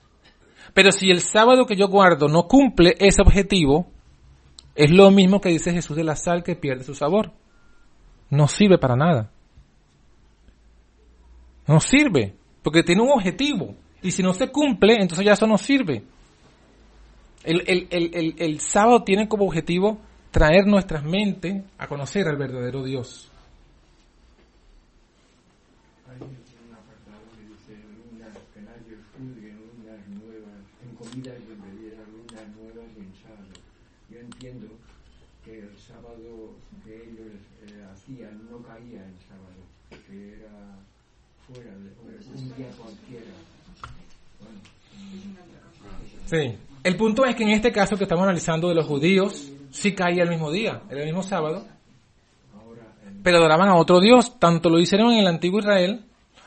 Pero si el sábado que yo guardo no cumple ese objetivo, es lo mismo que dice Jesús de la sal que pierde su sabor. No sirve para nada. No sirve, porque tiene un objetivo. Y si no se cumple, entonces ya eso no sirve. El, el- el- el- sábado tiene como objetivo traer nuestras mentes a conocer al verdadero Dios. Hay un apartado que dice lunas, que nadie os juzgue lunas nuevas, en comidas y en bebidas, lunas nuevas y en sábado. Yo entiendo que el sábado que ellos eh, hacían no caía en sábado, que era fuera de un día cualquiera. Bueno, Sí. El punto es que en este caso que estamos analizando de los judíos, sí caía el mismo día, era el mismo sábado, pero adoraban a otro Dios. Tanto lo hicieron en el antiguo Israel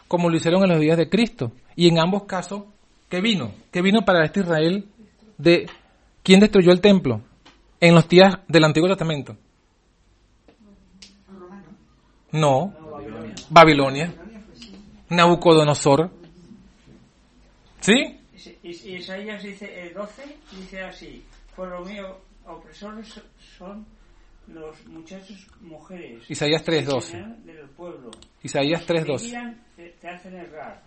como lo hicieron en los días de Cristo. Y en ambos casos, ¿qué vino? ¿Qué vino para este Israel de quién destruyó el templo en los días del Antiguo Testamento? No, Babilonia. Nabucodonosor. ¿Sí? Is- Isaías dice, eh, 12 dice así, por lo mío, opresores son los muchachos mujeres. Isaías 3:12. Señal Del pueblo. Isaías Te 3.12. guían, te, te hacen errar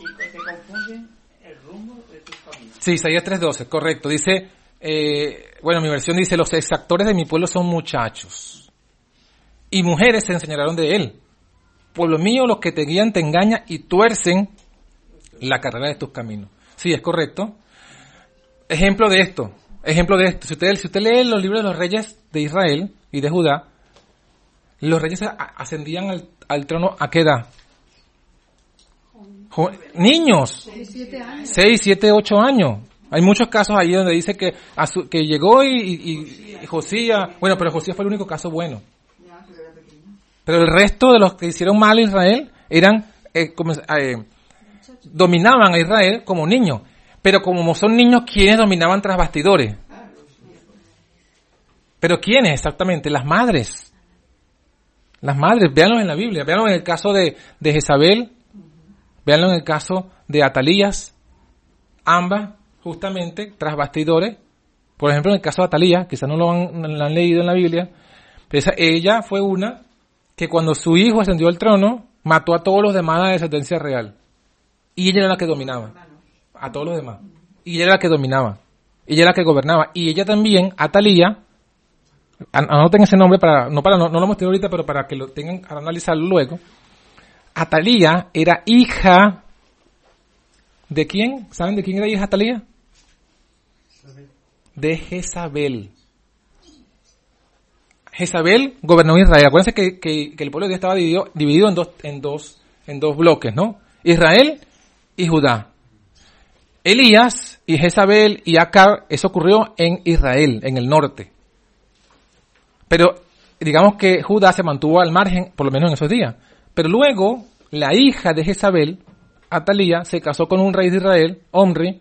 y te confunden el rumbo de tus caminos. Sí, Isaías 3.12, correcto. Dice, eh, bueno, mi versión dice, los exactores de mi pueblo son muchachos. Y mujeres se enseñaron de él. Pueblo mío, los que te guían te engañan y tuercen la carrera de tus caminos. Sí, es correcto. Ejemplo de esto, ejemplo de esto. Si usted, si usted lee los libros de los reyes de Israel y de Judá, los reyes ascendían al, trono a qué edad? Niños. 17 años. 6, 7, 8 años. Hay muchos casos ahí donde dice que, que llegó y, y, y Josías, bueno, pero Josías fue el único caso bueno. Pero el resto de los que hicieron mal a Israel eran, eh, como- eh, dominaban a Israel como niños. Pero como son niños, ¿quiénes dominaban tras bastidores? Pero ¿quiénes exactamente? Las madres. Las madres, véanlo en la Biblia, véanlo en el caso de, de Jezabel, véanlo en el caso de Atalías, ambas justamente tras bastidores. Por ejemplo, en el caso de Atalía, quizás no lo han, lo han leído en la Biblia, ella fue una que cuando su hijo ascendió al trono, mató a todos los demás de descendencia real. Y ella era la que dominaba. A todos los demás. Y ella era la que dominaba. Ella era la que gobernaba. Y ella también, Atalía, an- anoten ese nombre para, no para, no, no lo mostré ahorita, pero para que lo tengan, para analizarlo luego. Atalía era hija ¿De quién? ¿Saben de quién era hija Atalía? De Jezabel. Jezabel gobernó Israel. Acuérdense que, que- el pueblo de Dios estaba dividido, en, dos, en, dos, en dos bloques, ¿no? Israel y Judá. Elías y Jezabel y Acab, eso ocurrió en Israel, en el norte. Pero digamos que Judá se mantuvo al margen, por lo menos en esos días. Pero luego, la hija de Jezabel, Atalía, se casó con un rey de Israel, Omri,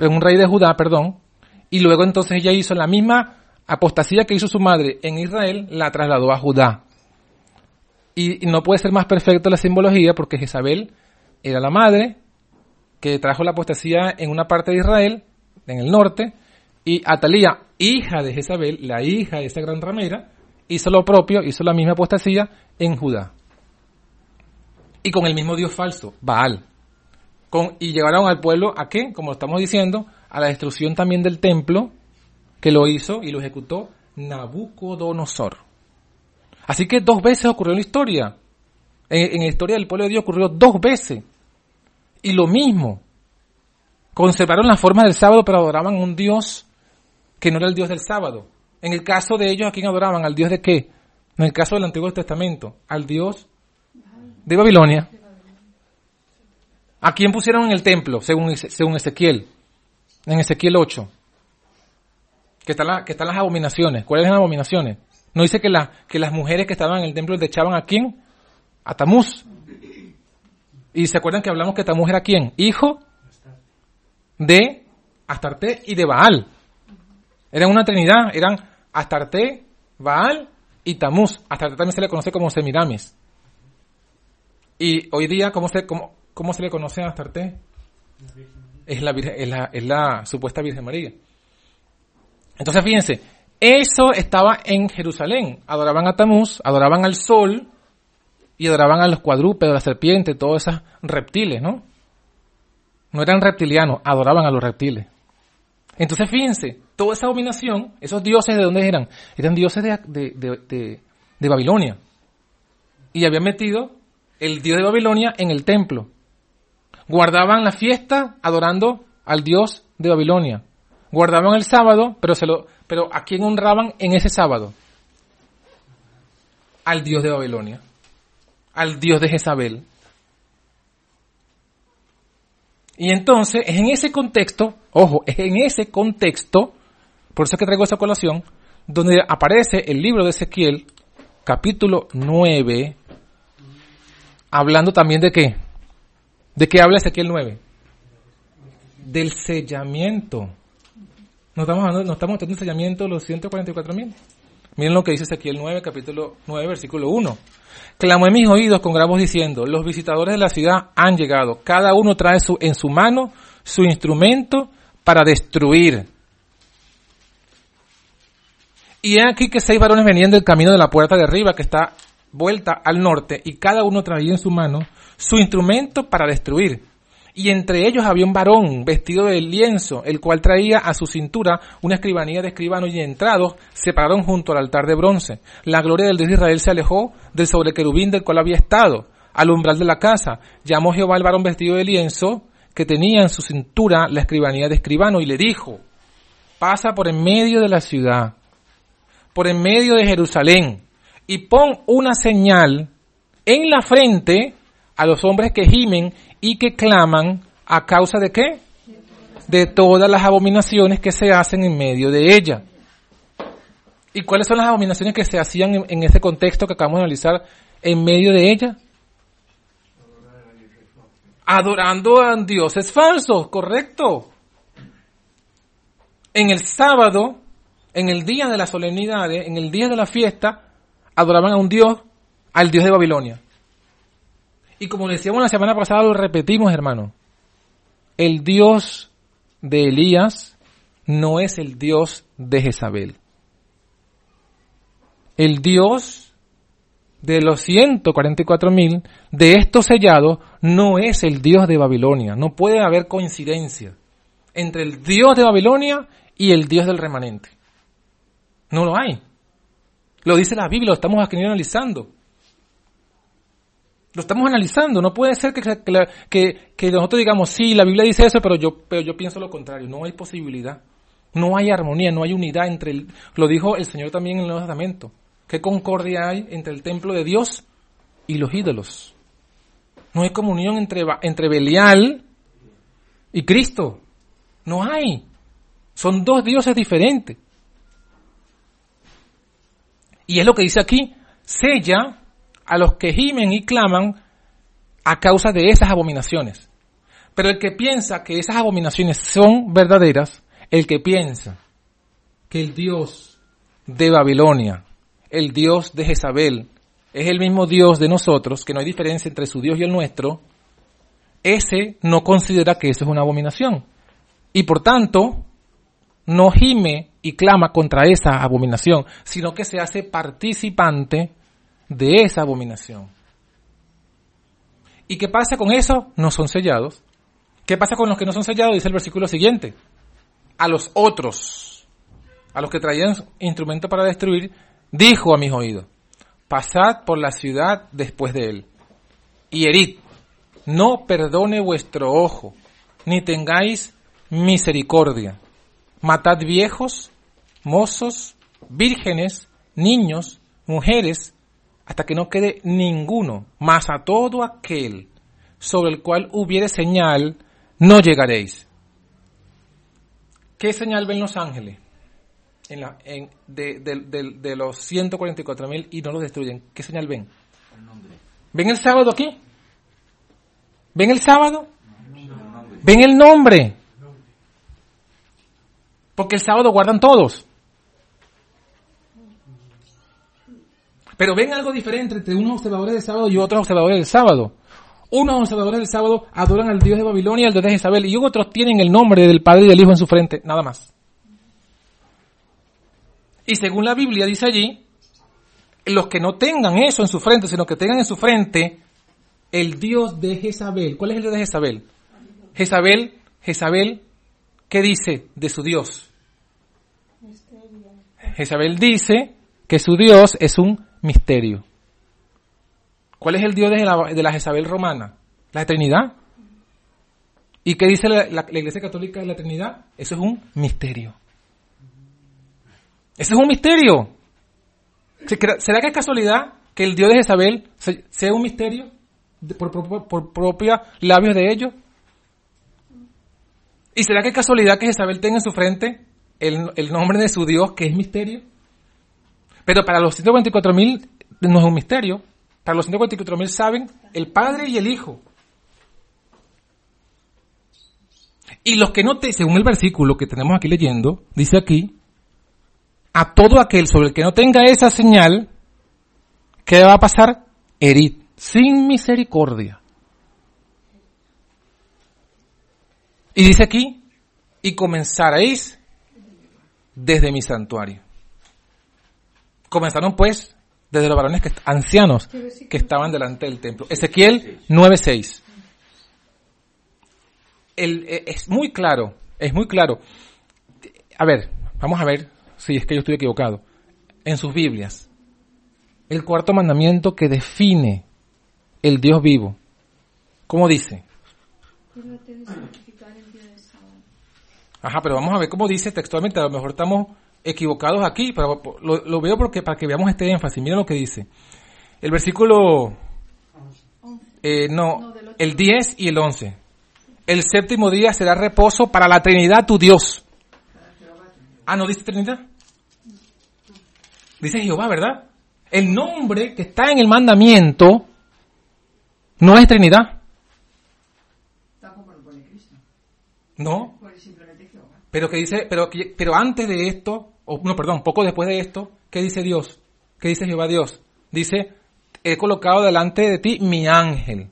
un rey de Judá, perdón, y luego entonces ella hizo la misma apostasía que hizo su madre en Israel, la trasladó a Judá. Y, no puede ser más perfecta la simbología porque Jezabel era la madre que trajo la apostasía en una parte de Israel, en el norte, y Atalía, hija de Jezabel, la hija de esa gran ramera, hizo lo propio, hizo la misma apostasía en Judá. Y con el mismo Dios falso, Baal. Con, y llevaron al pueblo a qué? Como estamos diciendo, a la destrucción también del templo, que lo hizo y lo ejecutó Nabucodonosor. Así que dos veces ocurrió en la historia. En, en la historia del pueblo de Dios ocurrió dos veces. Y lo mismo. Conservaron la forma del sábado, pero adoraban a un Dios que no era el Dios del sábado. En el caso de ellos, ¿a quién adoraban? ¿Al Dios de qué? En el caso del Antiguo Testamento, al Dios de Babilonia. ¿A quién pusieron en el templo, según, según Ezequiel? En Ezequiel 8. Que, está la, que están las abominaciones. ¿Cuáles son las abominaciones? No dice que, la, que las mujeres que estaban en el templo echaban a quién? A Tamuz. Y se acuerdan que hablamos que Tamuz era quién? Hijo de Astarte y de Baal. Eran una trinidad, eran Astarte, Baal y Tamuz. Astarte también se le conoce como Semiramis. Y hoy día, ¿cómo se, cómo, cómo se le conoce a Astarte? Es la, es, la, es la supuesta Virgen María. Entonces fíjense, eso estaba en Jerusalén. Adoraban a Tamuz, adoraban al sol y adoraban a los cuadrúpedos, a la serpiente, todos esos reptiles, ¿no? No eran reptilianos, adoraban a los reptiles. Entonces fíjense, toda esa abominación, esos dioses de dónde eran? Eran dioses de, de, de, de Babilonia. Y habían metido el dios de Babilonia en el templo. Guardaban la fiesta adorando al dios de Babilonia. Guardaban el sábado, pero se lo, pero ¿a quién honraban en ese sábado? Al dios de Babilonia. Al dios de Jezabel. Y entonces es en ese contexto, ojo, es en ese contexto, por eso es que traigo esa colación, donde aparece el libro de Ezequiel, capítulo 9, hablando también de qué. ¿De qué habla Ezequiel 9? Del sellamiento. No estamos hablando, no estamos teniendo sellamiento de los 144 mil. Miren lo que dice Ezequiel 9, capítulo 9, versículo 1. Clamó en mis oídos con gran voz diciendo, los visitadores de la ciudad han llegado, cada uno trae su, en su mano su instrumento para destruir. Y he aquí que seis varones venían del camino de la puerta de arriba, que está vuelta al norte, y cada uno traía en su mano su instrumento para destruir. Y entre ellos había un varón vestido de lienzo, el cual traía a su cintura una escribanía de escribano y entrados se pararon junto al altar de bronce. La gloria del Dios de Israel se alejó del sobre querubín del cual había estado, al umbral de la casa. Llamó Jehová al varón vestido de lienzo que tenía en su cintura la escribanía de escribano y le dijo, pasa por en medio de la ciudad, por en medio de Jerusalén, y pon una señal en la frente a los hombres que gimen y que claman a causa de qué? De todas las abominaciones que se hacen en medio de ella. ¿Y cuáles son las abominaciones que se hacían en, en ese contexto que acabamos de analizar en medio de ella? Adorando a dioses falsos, correcto. En el sábado, en el día de las solemnidades, en el día de la fiesta, adoraban a un dios, al dios de Babilonia. Y como decíamos la semana pasada, lo repetimos, hermano. El Dios de Elías no es el Dios de Jezabel. El Dios de los 144 mil de estos sellados no es el Dios de Babilonia. No puede haber coincidencia entre el Dios de Babilonia y el Dios del remanente. No lo hay. Lo dice la Biblia, lo estamos aquí analizando. Lo estamos analizando. No puede ser que, que, nosotros digamos, sí, la Biblia dice eso, pero yo, pero yo pienso lo contrario. No hay posibilidad. No hay armonía, no hay unidad entre el, lo dijo el Señor también en el Nuevo Testamento. ¿Qué concordia hay entre el templo de Dios y los ídolos? No hay comunión entre, entre Belial y Cristo. No hay. Son dos dioses diferentes. Y es lo que dice aquí. Sella a los que gimen y claman a causa de esas abominaciones. Pero el que piensa que esas abominaciones son verdaderas, el que piensa que el Dios de Babilonia, el Dios de Jezabel, es el mismo Dios de nosotros, que no hay diferencia entre su Dios y el nuestro, ese no considera que eso es una abominación. Y por tanto, no gime y clama contra esa abominación, sino que se hace participante de esa abominación. ¿Y qué pasa con eso? No son sellados. ¿Qué pasa con los que no son sellados? Dice el versículo siguiente. A los otros, a los que traían instrumento para destruir, dijo a mis oídos, pasad por la ciudad después de él y herid, no perdone vuestro ojo, ni tengáis misericordia. Matad viejos, mozos, vírgenes, niños, mujeres, hasta que no quede ninguno, mas a todo aquel sobre el cual hubiere señal, no llegaréis. ¿Qué señal ven los ángeles? En la, en, de, de, de, de, los 144 mil y no los destruyen. ¿Qué señal ven? ¿Ven el sábado aquí? ¿Ven el sábado? ¿Ven el nombre? Porque el sábado guardan todos. Pero ven algo diferente entre unos observadores del sábado y otros observadores del sábado. Unos observadores del sábado adoran al Dios de Babilonia y al Dios de Jezabel, y otros tienen el nombre del Padre y del Hijo en su frente, nada más. Y según la Biblia dice allí, los que no tengan eso en su frente, sino que tengan en su frente el Dios de Jezabel. ¿Cuál es el Dios de Jezabel? Jezabel, Jezabel, ¿qué dice de su Dios? Jezabel dice que su Dios es un misterio. ¿Cuál es el Dios de la, de la Jezabel romana? La Trinidad. ¿Y qué dice la, Iglesia Católica de la Trinidad? Eso es un misterio. Eso es un misterio. ¿Será que es casualidad que el Dios de Jezabel sea un misterio por, por, por propios labios de ellos? ¿Y será que es casualidad que Jezabel tenga en su frente el, el nombre de su Dios que es misterio? Pero para los 144 mil no es un misterio. Para los 144 mil saben el Padre y el Hijo. Y los que no te, según el versículo que tenemos aquí leyendo, dice aquí, a todo aquel sobre el que no tenga esa señal, ¿qué va a pasar? Herid, sin misericordia. Y dice aquí, y comenzaréis desde mi santuario. Comenzaron pues desde los varones que, ancianos que estaban delante del templo. Ezequiel 9.6. El, es muy claro, es muy claro. A ver, vamos a ver si es que yo estoy equivocado. En sus Biblias, el cuarto mandamiento que define el Dios vivo, ¿cómo dice? Ajá, pero vamos a ver cómo dice textualmente, a lo mejor estamos equivocados aquí, pero lo, lo, veo porque para que veamos este énfasis. Miren lo que dice. El versículo, eh, no, el 10 y el 11. El séptimo día será reposo para la Trinidad, tu Dios. Ah, ¿no dice Trinidad? Dice Jehová, ¿verdad? El nombre que está en el mandamiento no es Trinidad. No. Pero que dice, pero, pero antes de esto, o no, perdón, poco después de esto, ¿qué dice Dios? ¿Qué dice Jehová Dios? Dice, he colocado delante de ti mi ángel.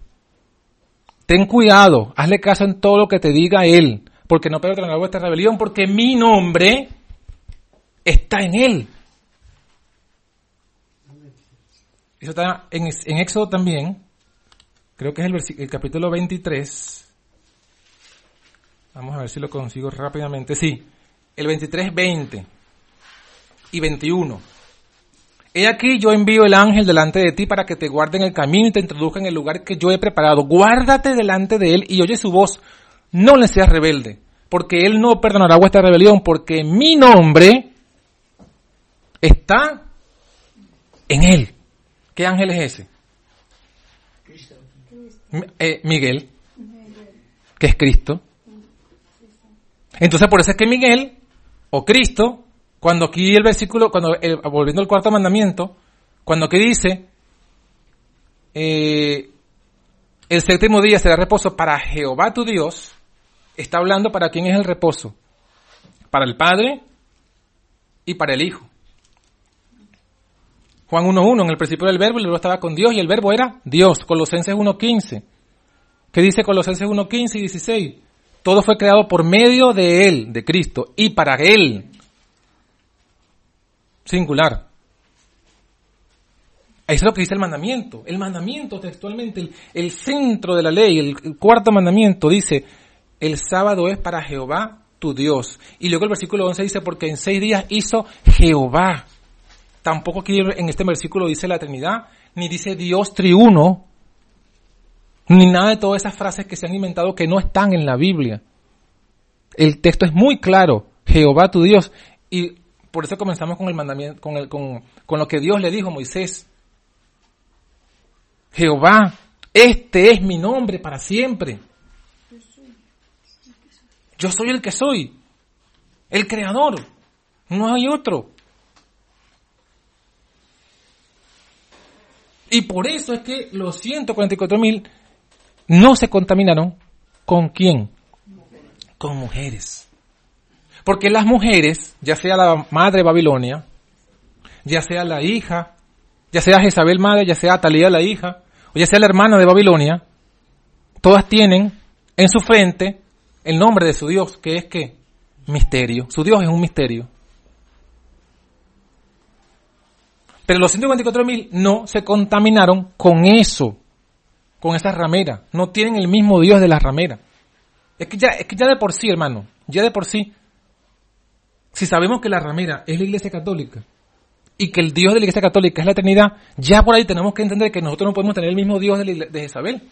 Ten cuidado, hazle caso en todo lo que te diga él, porque no perdonará vuestra rebelión, porque mi nombre está en él. Eso está en, en Éxodo también, creo que es el, el capítulo 23. Vamos a ver si lo consigo rápidamente. Sí, el 23, 20 y 21. He aquí yo envío el ángel delante de ti para que te guarde en el camino y te introduzca en el lugar que yo he preparado. Guárdate delante de él y oye su voz. No le seas rebelde, porque él no perdonará vuestra rebelión, porque mi nombre está en él. ¿Qué ángel es ese? Eh, Miguel, que es Cristo. Entonces por eso es que Miguel o Cristo, cuando aquí el versículo, cuando el, volviendo al cuarto mandamiento, cuando aquí dice, eh, el séptimo día será reposo para Jehová tu Dios, está hablando para quién es el reposo, para el Padre y para el Hijo. Juan 1.1, en el principio del verbo, el verbo estaba con Dios, y el verbo era Dios. Colosenses 1.15. ¿Qué dice Colosenses 1.15 y 16? Todo fue creado por medio de Él, de Cristo, y para Él. Singular. Eso es lo que dice el mandamiento. El mandamiento textualmente, el, el centro de la ley, el, el, cuarto mandamiento dice, el sábado es para Jehová tu Dios. Y luego el versículo 11 dice, porque en seis días hizo Jehová. Tampoco aquí en este versículo dice la Trinidad, ni dice Dios triuno, ni nada de todas esas frases que se han inventado que no están en la Biblia. El texto es muy claro, Jehová tu Dios. Y por eso comenzamos con el mandamiento, con, el, con, con lo que Dios le dijo a Moisés. Jehová, este es mi nombre para siempre. Yo soy el que soy, el creador, no hay otro. Y por eso es que los 144 mil no se contaminaron con quién? Con mujeres. Porque las mujeres, ya sea la madre de Babilonia, ya sea la hija, ya sea Jezabel madre, ya sea Talía la hija, o ya sea la hermana de Babilonia, todas tienen en su frente el nombre de su Dios, que es que misterio. Su Dios es un misterio. Pero los 154 mil no se contaminaron con eso, con esa ramera. No tienen el mismo Dios de la ramera. Es que ya, es que ya de por sí, hermano, ya de por sí, si sabemos que la ramera es la iglesia católica y que el Dios de la iglesia católica es la eternidad, ya por ahí tenemos que entender que nosotros no podemos tener el mismo Dios de, la, de Jezabel.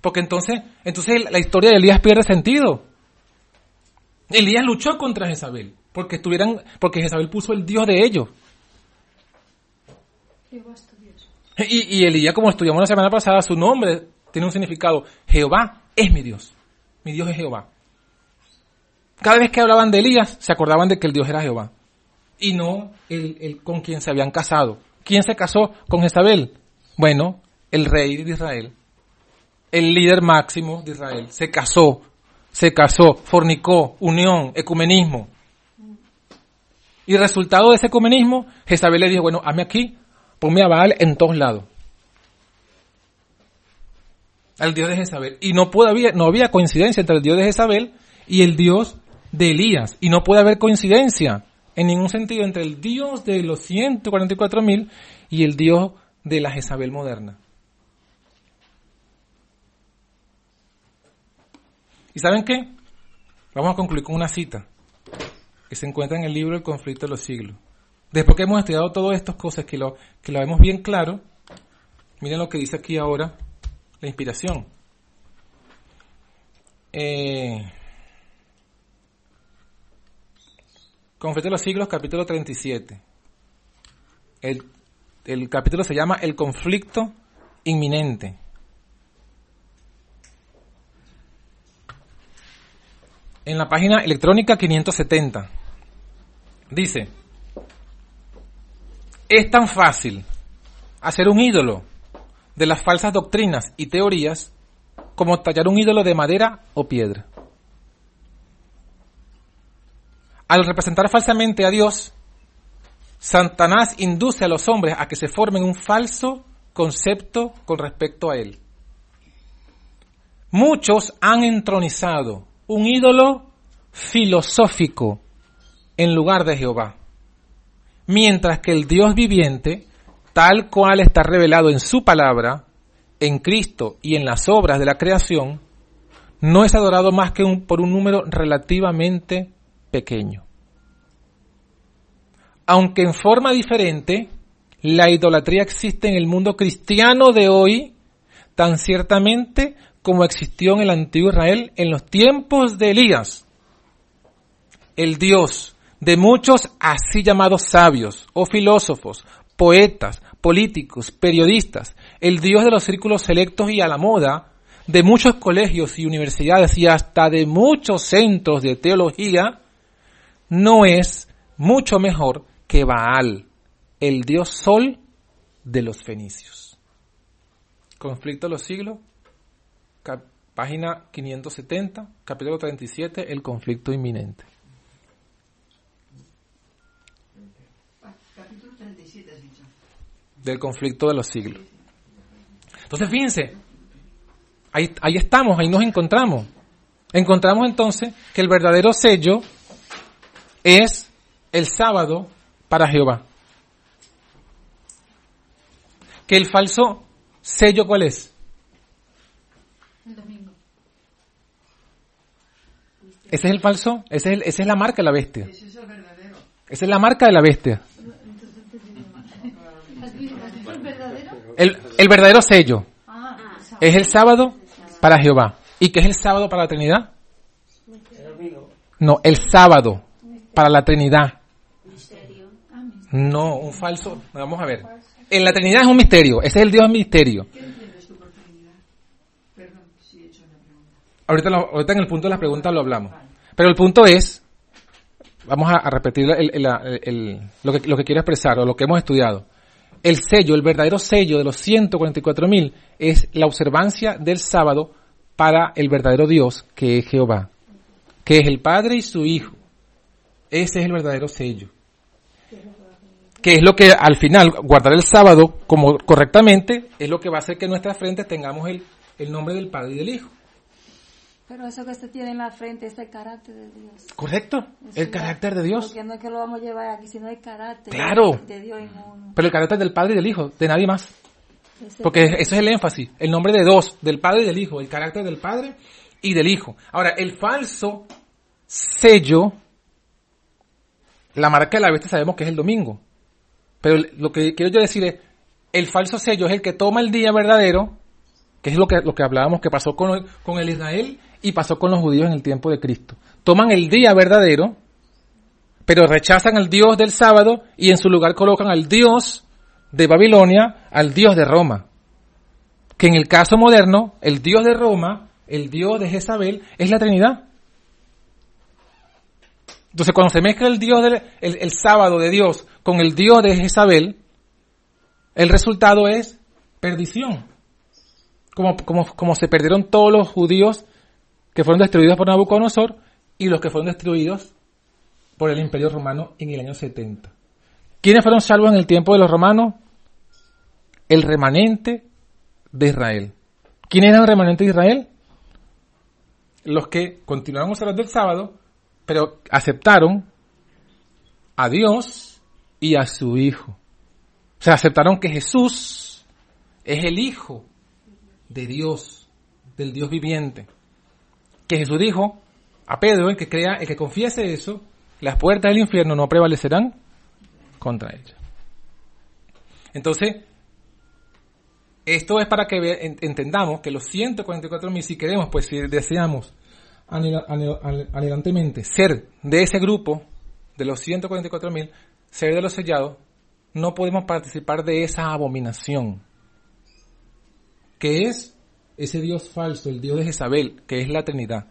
Porque entonces, entonces la historia de Elías pierde sentido. Elías luchó contra Jezabel, porque estuvieran, porque Jezabel puso el Dios de ellos. Y, y Elías, como estudiamos la semana pasada, su nombre tiene un significado. Jehová es mi Dios. Mi Dios es Jehová. Cada vez que hablaban de Elías, se acordaban de que el Dios era Jehová. Y no el, el con quien se habían casado. ¿Quién se casó con Jezabel? Bueno, el rey de Israel. El líder máximo de Israel. Se casó. Se casó. Fornicó. Unión. Ecumenismo. Y resultado de ese ecumenismo, Jezabel le dijo, bueno, hazme aquí ponme a Baal en todos lados. Al dios de Jezabel. Y no, puede haber, no había coincidencia entre el dios de Jezabel y el dios de Elías. Y no puede haber coincidencia en ningún sentido entre el dios de los 144 mil y el dios de la Jezabel moderna. ¿Y saben qué? Vamos a concluir con una cita que se encuentra en el libro El conflicto de los siglos. Después que hemos estudiado todas estas cosas, que lo, que lo vemos bien claro, miren lo que dice aquí ahora la inspiración. Eh, de los siglos, capítulo 37. El, el capítulo se llama El conflicto inminente. En la página electrónica 570 dice, es tan fácil hacer un ídolo de las falsas doctrinas y teorías como tallar un ídolo de madera o piedra. Al representar falsamente a Dios, Satanás induce a los hombres a que se formen un falso concepto con respecto a Él. Muchos han entronizado un ídolo filosófico en lugar de Jehová mientras que el Dios viviente, tal cual está revelado en su palabra, en Cristo y en las obras de la creación, no es adorado más que por un número relativamente pequeño. Aunque en forma diferente, la idolatría existe en el mundo cristiano de hoy tan ciertamente como existió en el antiguo Israel en los tiempos de Elías. El Dios de muchos así llamados sabios o filósofos, poetas, políticos, periodistas, el Dios de los círculos selectos y a la moda, de muchos colegios y universidades y hasta de muchos centros de teología, no es mucho mejor que Baal, el dios sol de los fenicios. Conflicto de los siglos, página 570, capítulo 37, el conflicto inminente. Del conflicto de los siglos. Entonces, fíjense, ahí, ahí estamos, ahí nos encontramos. Encontramos entonces que el verdadero sello es el sábado para Jehová. Que el falso sello, ¿cuál es? El domingo. Ese es el falso, ese es el- esa es la marca de la bestia. Ese es el verdadero. Esa es la marca de la bestia. ¿Has visto has visto el verdadero? El, el verdadero sello Ah, es el sábado para Jehová. ¿Y qué es el sábado para la Trinidad? No, el sábado para la Trinidad. No, un falso. Vamos a ver. En la Trinidad es un misterio. Ese es el Dios misterio. Una pregunta. Ahorita, lo- ahorita en el punto de las preguntas lo hablamos. Pero el punto es, vamos a, a repetir el- el- el- el- lo, que, lo que quiero expresar o lo que hemos estudiado. El sello, el verdadero sello de los 144.000 es la observancia del sábado para el verdadero Dios, que es Jehová, que es el Padre y su Hijo. Ese es el verdadero sello. Que es lo que al final, guardar el sábado como correctamente, es lo que va a hacer que en nuestras frentes tengamos el, el nombre del Padre y del Hijo. Pero eso que se tiene en la frente es el carácter de Dios. ¿Correcto? Es El carácter de Dios. Porque no es que lo vamos a llevar aquí, sino el carácter Claro. de Dios en uno. Pero el carácter del Padre y del Hijo, de nadie más. Ese- Porque eso es el énfasis. El nombre de dos, del Padre y del Hijo. El carácter del Padre y del Hijo. Ahora, el falso sello, la marca de la bestia sabemos que es el domingo. Pero lo que quiero yo decir es, el falso sello es el que toma el día verdadero, que es lo que, lo que hablábamos que pasó con, el- con el Israel y pasó con los judíos en el tiempo de Cristo. Toman el día verdadero, pero rechazan al Dios del sábado y en su lugar colocan al Dios de Babilonia, al Dios de Roma. Que en el caso moderno, el Dios de Roma, el Dios de Jezabel, es la Trinidad. Entonces, cuando se mezcla el Dios del el, el sábado de Dios con el Dios de Jezabel, el resultado es perdición. Como, como, como se perdieron todos los judíos que fueron destruidos por Nabucodonosor y los que fueron destruidos por el Imperio Romano en el año 70. ¿Quiénes fueron salvos en el tiempo de los romanos? El remanente de Israel. ¿Quién era el remanente de Israel? Los que continuaron observando el sábado, pero aceptaron a Dios y a su Hijo. O sea, aceptaron que Jesús es el Hijo de Dios, del Dios viviente. Que Jesús dijo a Pedro, el que crea, el que confiese eso, las puertas del infierno no prevalecerán contra ella. Entonces, esto es para que entendamos que los 144 mil, si queremos, pues si deseamos anhela- anhela- anhel- anhelantemente ser de ese grupo, de los 144 mil, ser de los sellados, no podemos participar de esa abominación, que es ese Dios falso, el Dios de Jezabel, que es la Trinidad.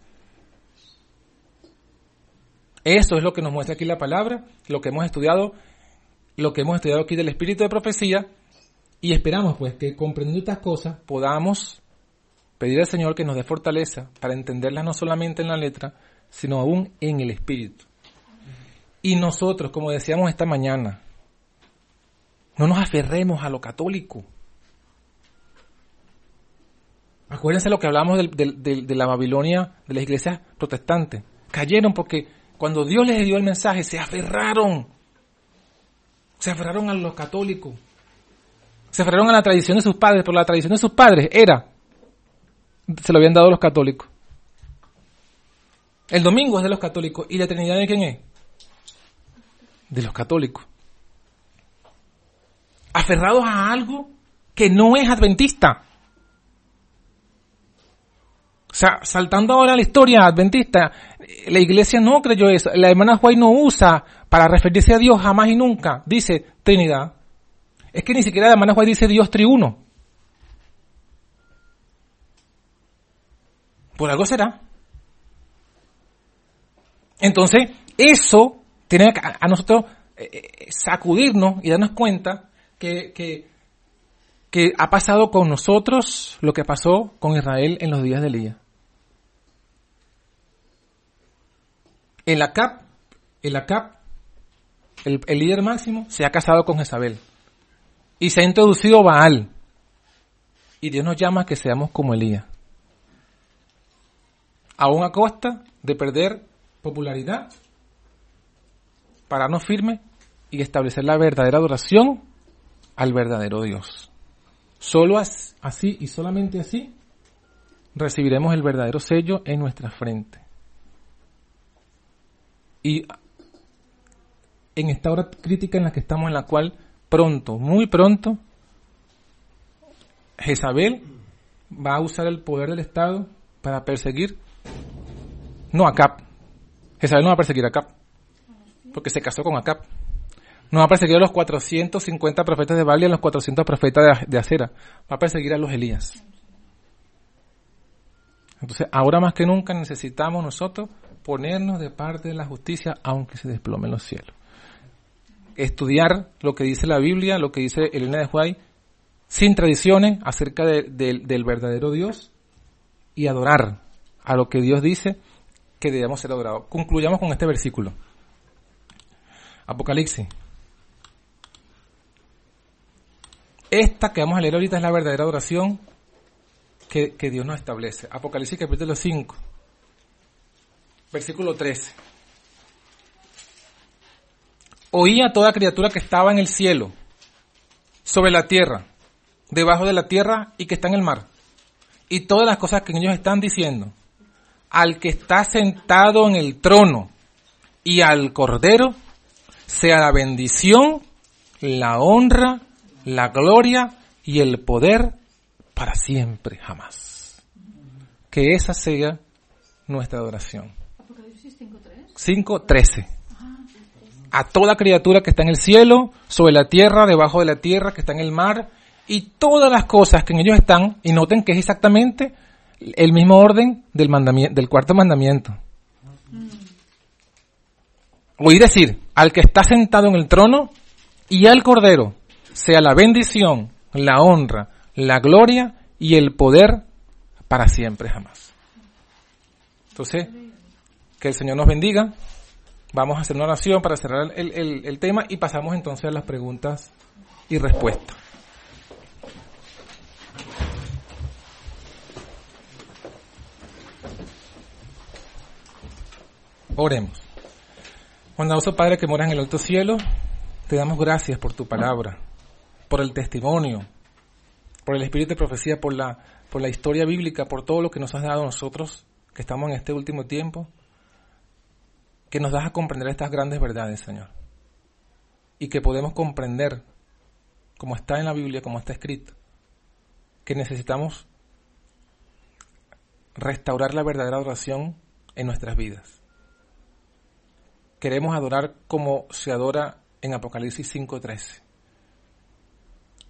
Eso es lo que nos muestra aquí la palabra, lo que hemos estudiado, lo que hemos estudiado aquí del espíritu de profecía, y esperamos pues que comprendiendo estas cosas podamos pedir al Señor que nos dé fortaleza para entenderlas no solamente en la letra, sino aún en el espíritu. Y nosotros, como decíamos esta mañana, no nos aferremos a lo católico. Acuérdense lo que hablamos del- del- de la Babilonia, de las iglesias protestantes. Cayeron porque cuando Dios les dio el mensaje se aferraron. Se aferraron a lo católico. Se aferraron a la tradición de sus padres, pero la tradición de sus padres era, se lo habían dado los católicos. El domingo es de los católicos. ¿Y la eternidad de quién es? De los católicos. Aferrados a algo que no es adventista. O sea, saltando ahora a la historia adventista, la iglesia no creyó eso. La hermana White no usa para referirse a Dios jamás y nunca. Dice Trinidad. Es que ni siquiera la hermana White dice Dios triuno. Por algo será. Entonces, eso tiene a nosotros eh, eh, sacudirnos y darnos cuenta que, que, que ha pasado con nosotros lo que pasó con Israel en los días de Elías. El Acap, el Acap, el, el líder máximo, se ha casado con Jezabel. Y se ha introducido Baal. Y Dios nos llama a que seamos como Elías. Aún a costa de perder popularidad, pararnos firme y establecer la verdadera adoración al verdadero Dios. Solo así y solamente así recibiremos el verdadero sello en nuestra frente. Y en esta hora crítica en la que estamos, en la cual pronto, muy pronto, Jezabel va a usar el poder del Estado para perseguir, no a Cap. Jezabel no va a perseguir a Cap, porque se casó con Acap. No va a perseguir a los 450 profetas de Baal y a los 400 profetas de, Acera. Va a perseguir a los Elías. Entonces, ahora más que nunca necesitamos nosotros ponernos de parte de la justicia, aunque se desplomen los cielos. Estudiar lo que dice la Biblia, lo que dice Elena de Huay, sin tradiciones acerca del verdadero Dios y adorar a lo que Dios dice que debemos ser adorados. Concluyamos con este versículo. Apocalipsis. Esta que vamos a leer ahorita es la verdadera adoración que, que Dios nos establece. Apocalipsis capítulo 5, versículo 13. Oí a toda criatura que estaba en el cielo, sobre la tierra, debajo de la tierra y que está en el mar. Y todas las cosas que ellos están diciendo. Al que está sentado en el trono y al cordero, sea la bendición, la honra, la gloria y el poder para siempre, jamás. Que esa sea nuestra adoración. Apocalipsis 5.13. A toda criatura que está en el cielo, sobre la tierra, debajo de la tierra, que está en el mar, y todas las cosas que en ellos están, y noten que es exactamente el mismo orden del, mandamiento, del cuarto mandamiento. Oí decir, al que está sentado en el trono y al cordero, sea la bendición, la honra, la gloria y el poder para siempre jamás. Entonces, que el Señor nos bendiga. Vamos a hacer una oración para cerrar el, el tema y pasamos entonces a las preguntas y respuestas. Oremos. Bondadoso Padre que moras en el alto cielo, te damos gracias por tu palabra, por el testimonio, por el espíritu de profecía, por la, por la historia bíblica, por todo lo que nos has dado nosotros, que estamos en este último tiempo, que nos das a comprender estas grandes verdades, Señor. Y que podemos comprender, como está en la Biblia, como está escrito, que necesitamos restaurar la verdadera oración en nuestras vidas queremos adorar como se adora en Apocalipsis 5.13.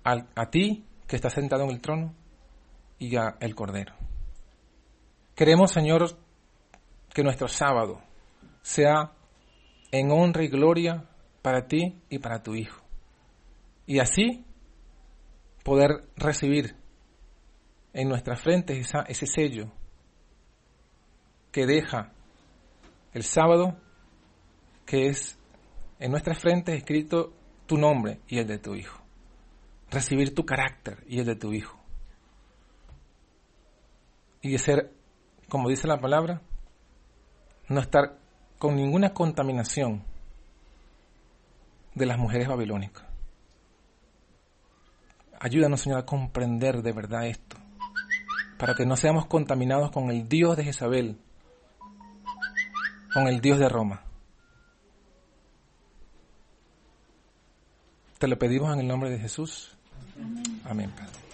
A ti que estás sentado en el trono y a el Cordero. Queremos, Señor, que nuestro sábado sea en honra y gloria para ti y para tu Hijo. Y así poder recibir en nuestra frente ese sello que deja el sábado que es en nuestra frente escrito tu nombre y el de tu hijo. Recibir tu carácter y el de tu hijo. Y ser, como dice la palabra, no estar con ninguna contaminación de las mujeres babilónicas. Ayúdanos, Señor, a comprender de verdad esto, para que no seamos contaminados con el Dios de Jezabel, con el Dios de Roma. Te lo pedimos en el nombre de Jesús. Amén, Padre.